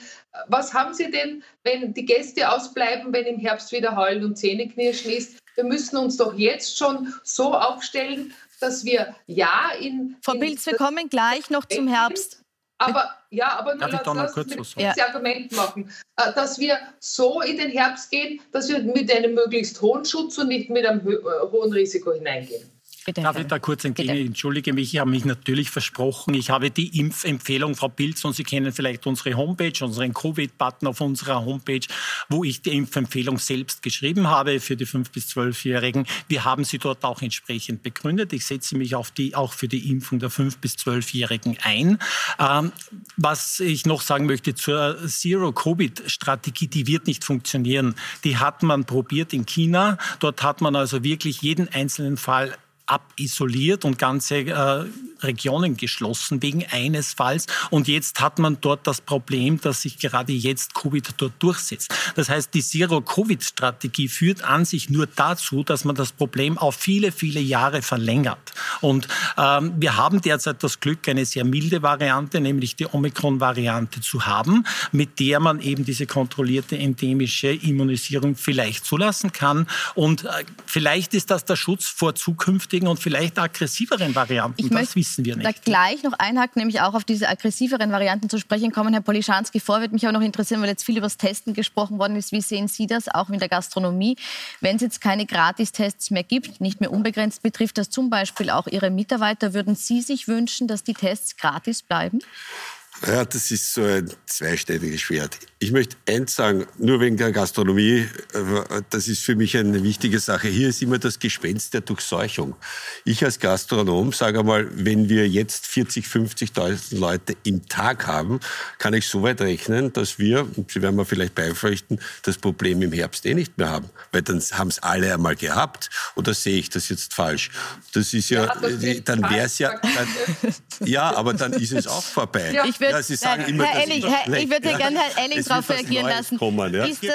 was haben Sie denn, wenn die Gäste ausbleiben, wenn im Herbst wieder Heulen und Zähneknirschen ist? Wir müssen uns doch jetzt schon so aufstellen, dass wir ja in. Frau Pilz, wir kommen gleich noch zum Herbst. Aber ja, aber nur lass, lass das Argument machen, äh, dass wir so in den Herbst gehen, dass wir mit einem möglichst hohen Schutz und nicht mit einem äh, hohen Risiko hineingehen. Bitte, Darf ich da kurz entgegen? Bitte. Entschuldige mich, ich habe mich natürlich versprochen. Ich habe die Impfempfehlung, Frau Pilz, und Sie kennen vielleicht unsere Homepage, unseren Covid-Button auf unserer Homepage, wo ich die Impfempfehlung selbst geschrieben habe für die 5- bis 12-Jährigen. Wir haben sie dort auch entsprechend begründet. Ich setze mich auf die, auch für die Impfung der 5- bis 12-Jährigen ein. Ähm, was ich noch sagen möchte zur Zero-Covid-Strategie, die wird nicht funktionieren. Die hat man probiert in China. Dort hat man also wirklich jeden einzelnen Fall abisoliert und ganze äh, Regionen geschlossen wegen eines Falls. Und jetzt hat man dort das Problem, dass sich gerade jetzt Covid dort durchsetzt. Das heißt, die Zero-Covid-Strategie führt an sich nur dazu, dass man das Problem auf viele, viele Jahre verlängert. Und ähm, wir haben derzeit das Glück, eine sehr milde Variante, nämlich die Omikron-Variante zu haben, mit der man eben diese kontrollierte endemische Immunisierung vielleicht zulassen kann. Und äh, vielleicht ist das der Schutz vor zukünftigen und vielleicht aggressiveren Varianten. Ich das wissen wir nicht. Da gleich noch einhaken, nämlich auch auf diese aggressiveren Varianten zu sprechen kommen. Herr Polischanski, vor würde mich aber noch interessieren, weil jetzt viel über das Testen gesprochen worden ist. Wie sehen Sie das auch in der Gastronomie? Wenn es jetzt keine Gratistests mehr gibt, nicht mehr unbegrenzt, betrifft das zum Beispiel auch Ihre Mitarbeiter. Würden Sie sich wünschen, dass die Tests gratis bleiben? Ja, das ist so ein zweischneidiges Schwert. Ich möchte eins sagen, nur wegen der Gastronomie, äh, das ist für mich eine wichtige Sache. Hier ist immer das Gespenst der Durchseuchung. Ich als Gastronom sage einmal, wenn wir jetzt 40, 50.000 Leute im Tag haben, kann ich so weit rechnen, dass wir, und Sie werden mir vielleicht beipflichten, das Problem im Herbst eh nicht mehr haben. Weil dann haben es alle einmal gehabt. Oder sehe ich das jetzt falsch? Das ist ja, ja das dann wäre es ja, dann, ja, aber dann ist es auch vorbei. Ja würde, ja, Sie sagen immer, Herr Elling, Herr, ich würde ja. gerne Herrn Elling darauf reagieren lassen. Kommen, ja? es, gibt,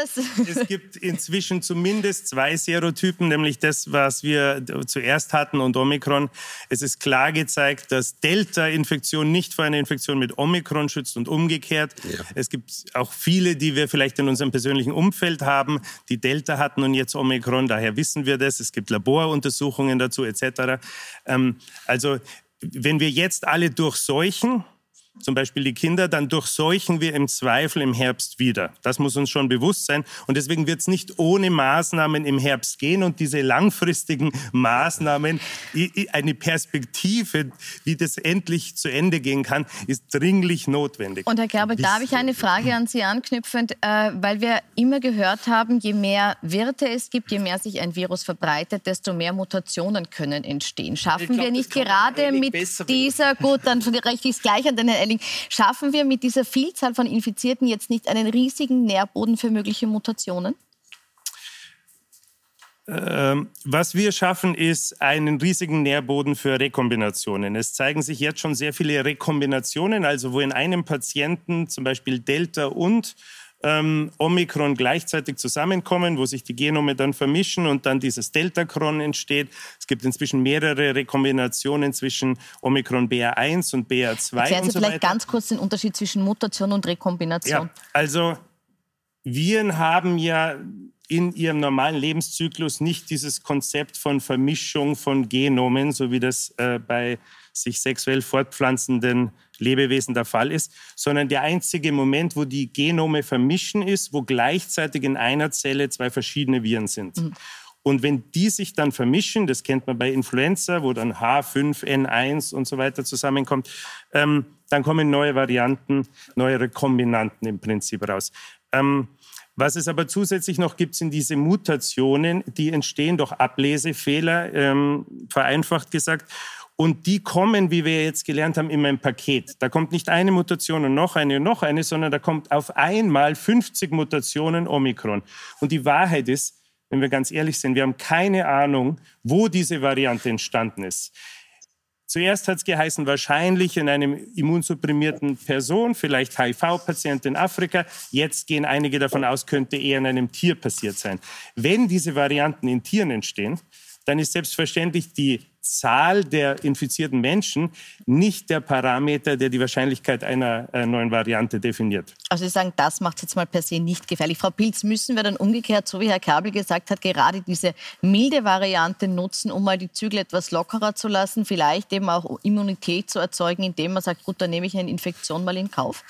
es gibt inzwischen zumindest zwei Serotypen, nämlich das, was wir zuerst hatten und Omikron. Es ist klar gezeigt, dass Delta-Infektion nicht vor einer Infektion mit Omikron schützt und umgekehrt. Ja. Es gibt auch viele, die wir vielleicht in unserem persönlichen Umfeld haben, die Delta hatten und jetzt Omikron. Daher wissen wir das. Es gibt Laboruntersuchungen dazu etc. Ähm, also wenn wir jetzt alle durchseuchen, zum Beispiel die Kinder, dann durchseuchen wir im Zweifel im Herbst wieder. Das muss uns schon bewusst sein. Und deswegen wird es nicht ohne Maßnahmen im Herbst gehen. Und diese langfristigen Maßnahmen, eine Perspektive, wie das endlich zu Ende gehen kann, ist dringlich notwendig. Und Herr Gerber, darf ich eine Frage an Sie anknüpfend, äh, weil wir immer gehört haben, je mehr Wirte es gibt, je mehr sich ein Virus verbreitet, desto mehr Mutationen können entstehen. Schaffen glaub, wir nicht gerade mit dieser, gut, dann [laughs] rechte ich es gleich an den Elling, schaffen wir mit dieser Vielzahl von Infizierten jetzt nicht einen riesigen Nährboden für mögliche Mutationen? Ähm, was wir schaffen, ist einen riesigen Nährboden für Rekombinationen. Es zeigen sich jetzt schon sehr viele Rekombinationen, also wo in einem Patienten zum Beispiel Delta und ähm, Omikron gleichzeitig zusammenkommen, wo sich die Genome dann vermischen und dann dieses Deltacron entsteht. Es gibt inzwischen mehrere Rekombinationen zwischen Omikron BA1 und BA2 Erklären Sie und so vielleicht weiter. ganz kurz den Unterschied zwischen Mutation und Rekombination. Ja, also Viren haben ja in ihrem normalen Lebenszyklus nicht dieses Konzept von Vermischung von Genomen, so wie das äh, bei sich sexuell fortpflanzenden Lebewesen der Fall ist, sondern der einzige Moment, wo die Genome vermischen ist, wo gleichzeitig in einer Zelle zwei verschiedene Viren sind. Mhm. Und wenn die sich dann vermischen, das kennt man bei Influenza, wo dann H5N1 und so weiter zusammenkommt, ähm, dann kommen neue Varianten, neue Rekombinanten im Prinzip raus. Ähm, was es aber zusätzlich noch gibt, sind diese Mutationen, die entstehen durch Ablesefehler, ähm, vereinfacht gesagt. Und die kommen, wie wir jetzt gelernt haben, immer im Paket. Da kommt nicht eine Mutation und noch eine und noch eine, sondern da kommt auf einmal 50 Mutationen Omikron. Und die Wahrheit ist, wenn wir ganz ehrlich sind, wir haben keine Ahnung, wo diese Variante entstanden ist. Zuerst hat es geheißen, wahrscheinlich in einem immunsupprimierten Person, vielleicht HIV-Patient in Afrika. Jetzt gehen einige davon aus, könnte eher in einem Tier passiert sein. Wenn diese Varianten in Tieren entstehen, dann ist selbstverständlich die Zahl der infizierten Menschen nicht der Parameter, der die Wahrscheinlichkeit einer äh, neuen Variante definiert. Also Sie sagen, das macht es jetzt mal per se nicht gefährlich. Frau Pilz, müssen wir dann umgekehrt, so wie Herr Kabel gesagt hat, gerade diese milde Variante nutzen, um mal die Zügel etwas lockerer zu lassen, vielleicht eben auch Immunität zu erzeugen, indem man sagt, gut, dann nehme ich eine Infektion mal in Kauf?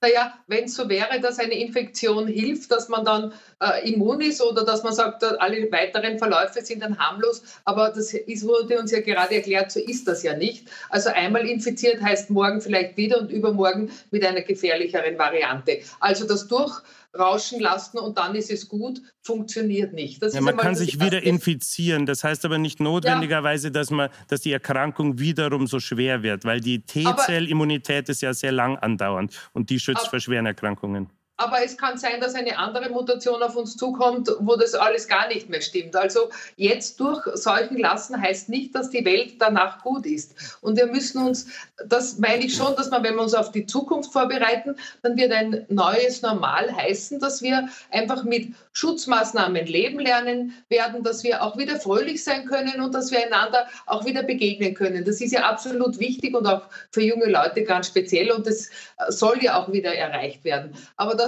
Naja, wenn es so wäre, dass eine Infektion hilft, dass man dann äh, immun ist oder dass man sagt, alle weiteren Verläufe sind dann harmlos, aber das ist, wurde uns ja gerade erklärt, so ist das ja nicht. Also einmal infiziert heißt morgen vielleicht wieder und übermorgen mit einer gefährlicheren Variante. Also das durchrauschen lassen und dann ist es gut, funktioniert nicht. Ja, man kann sich wieder infizieren. Das heißt aber nicht notwendigerweise, dass, man, dass die Erkrankung wiederum so schwer wird, weil die T-Zell-Immunität ist ja sehr lang andauernd und die schützt vor schweren Erkrankungen. Aber es kann sein, dass eine andere Mutation auf uns zukommt, wo das alles gar nicht mehr stimmt. Also jetzt durchseuchen lassen heißt nicht, dass die Welt danach gut ist. Und wir müssen uns, das meine ich schon, dass man, wenn wir uns auf die Zukunft vorbereiten, dann wird ein neues Normal heißen, dass wir einfach mit Schutzmaßnahmen leben lernen werden, dass wir auch wieder fröhlich sein können und dass wir einander auch wieder begegnen können. Das ist ja absolut wichtig und auch für junge Leute ganz speziell und das soll ja auch wieder erreicht werden. Aber das,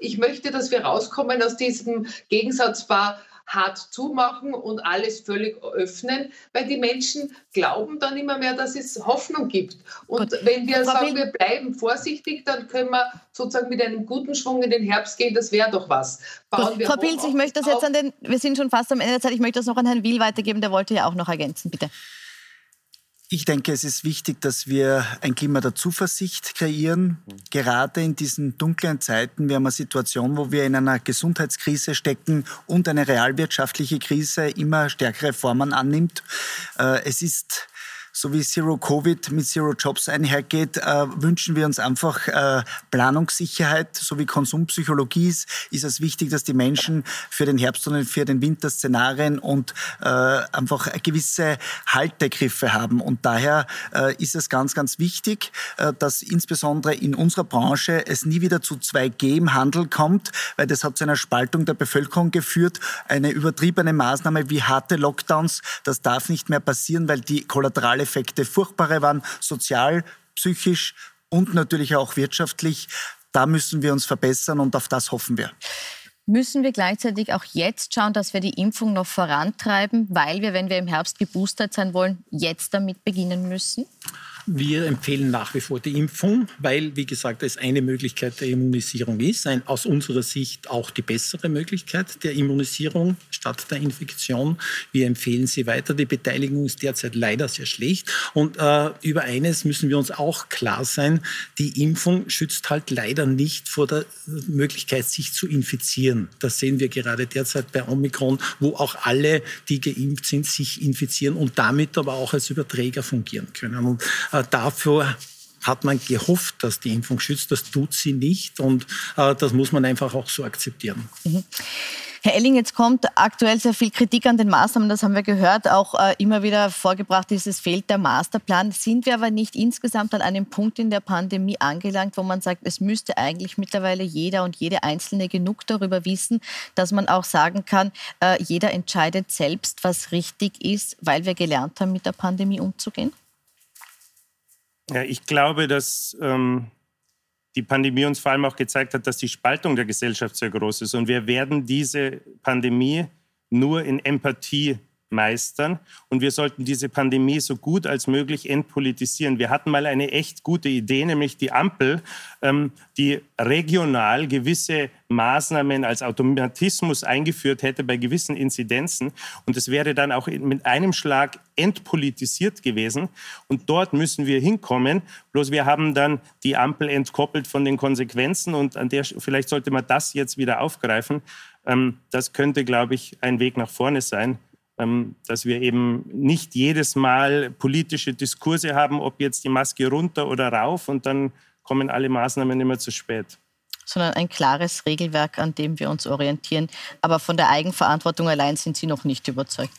ich möchte, dass wir rauskommen aus diesem Gegensatzpaar hart zumachen und alles völlig öffnen, weil die Menschen glauben dann immer mehr, dass es Hoffnung gibt. Und Gut. wenn wir Frau sagen, wir bleiben vorsichtig, dann können wir sozusagen mit einem guten Schwung in den Herbst gehen. Das wäre doch was. Frau Pilz, ich möchte das jetzt an den, wir sind schon fast am Ende der Zeit, ich möchte das noch an Herrn Wiel weitergeben, der wollte ja auch noch ergänzen, bitte. Ich denke, es ist wichtig, dass wir ein Klima der Zuversicht kreieren. Gerade in diesen dunklen Zeiten. Wir haben eine Situation, wo wir in einer Gesundheitskrise stecken und eine realwirtschaftliche Krise immer stärkere Formen annimmt. Äh, Es ist so wie Zero Covid mit Zero Jobs einhergeht, äh, wünschen wir uns einfach äh, Planungssicherheit, so wie Konsumpsychologie ist, ist es wichtig, dass die Menschen für den Herbst und für den Winter Szenarien und äh, einfach gewisse Haltegriffe haben. Und daher äh, ist es ganz, ganz wichtig, äh, dass insbesondere in unserer Branche es nie wieder zu 2G im Handel kommt, weil das hat zu einer Spaltung der Bevölkerung geführt. Eine übertriebene Maßnahme wie harte Lockdowns, das darf nicht mehr passieren, weil die Kollateraleffekte furchtbare waren, sozial, psychisch und natürlich auch wirtschaftlich. Da müssen wir uns verbessern und auf das hoffen wir. Müssen wir gleichzeitig auch jetzt schauen, dass wir die Impfung noch vorantreiben, weil wir, wenn wir im Herbst geboostert sein wollen, jetzt damit beginnen müssen? Wir empfehlen nach wie vor die Impfung, weil, wie gesagt, es eine Möglichkeit der Immunisierung ist. Ein, aus unserer Sicht auch die bessere Möglichkeit der Immunisierung statt der Infektion. Wir empfehlen sie weiter. Die Beteiligung ist derzeit leider sehr schlecht. Und äh, über eines müssen wir uns auch klar sein. Die Impfung schützt halt leider nicht vor der Möglichkeit, sich zu infizieren. Das sehen wir gerade derzeit bei Omikron, wo auch alle, die geimpft sind, sich infizieren und damit aber auch als Überträger fungieren können. Und dafür hat man gehofft, dass die Impfung schützt. Das tut sie nicht und äh, das muss man einfach auch so akzeptieren. Mhm. Herr Elling, jetzt kommt aktuell sehr viel Kritik an den Maßnahmen, das haben wir gehört, auch äh, immer wieder vorgebracht ist, es fehlt der Masterplan. Sind wir aber nicht insgesamt an einem Punkt in der Pandemie angelangt, wo man sagt, es müsste eigentlich mittlerweile jeder und jede Einzelne genug darüber wissen, dass man auch sagen kann, äh, jeder entscheidet selbst, was richtig ist, weil wir gelernt haben, mit der Pandemie umzugehen? Ja, ich glaube, dass ähm, die Pandemie uns vor allem auch gezeigt hat, dass die Spaltung der Gesellschaft sehr groß ist. Und wir werden diese Pandemie nur in Empathie meistern. Und wir sollten diese Pandemie so gut als möglich entpolitisieren. Wir hatten mal eine echt gute Idee, nämlich die Ampel, ähm, die regional gewisse Maßnahmen als Automatismus eingeführt hätte bei gewissen Inzidenzen. Und es wäre dann auch mit einem Schlag entpolitisiert gewesen. Und dort müssen wir hinkommen. Bloß wir haben dann die Ampel entkoppelt von den Konsequenzen. Und an der, vielleicht sollte man das jetzt wieder aufgreifen. Ähm, das könnte, glaube ich, ein Weg nach vorne sein. Ähm, dass wir eben nicht jedes Mal politische Diskurse haben, ob jetzt die Maske runter oder rauf und dann kommen alle Maßnahmen immer zu spät. Sondern ein klares Regelwerk, an dem wir uns orientieren. Aber von der Eigenverantwortung allein sind Sie noch nicht überzeugt.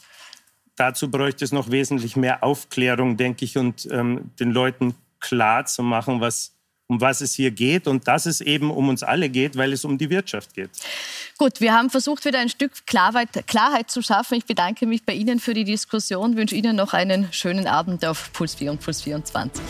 Dazu bräuchte es noch wesentlich mehr Aufklärung, denke ich, und ähm, den Leuten klar zu machen, was um was es hier geht und dass es eben um uns alle geht, weil es um die Wirtschaft geht. Gut, wir haben versucht, wieder ein Stück Klarheit, Klarheit zu schaffen. Ich bedanke mich bei Ihnen für die Diskussion, wünsche Ihnen noch einen schönen Abend auf Puls 4 und Puls 24.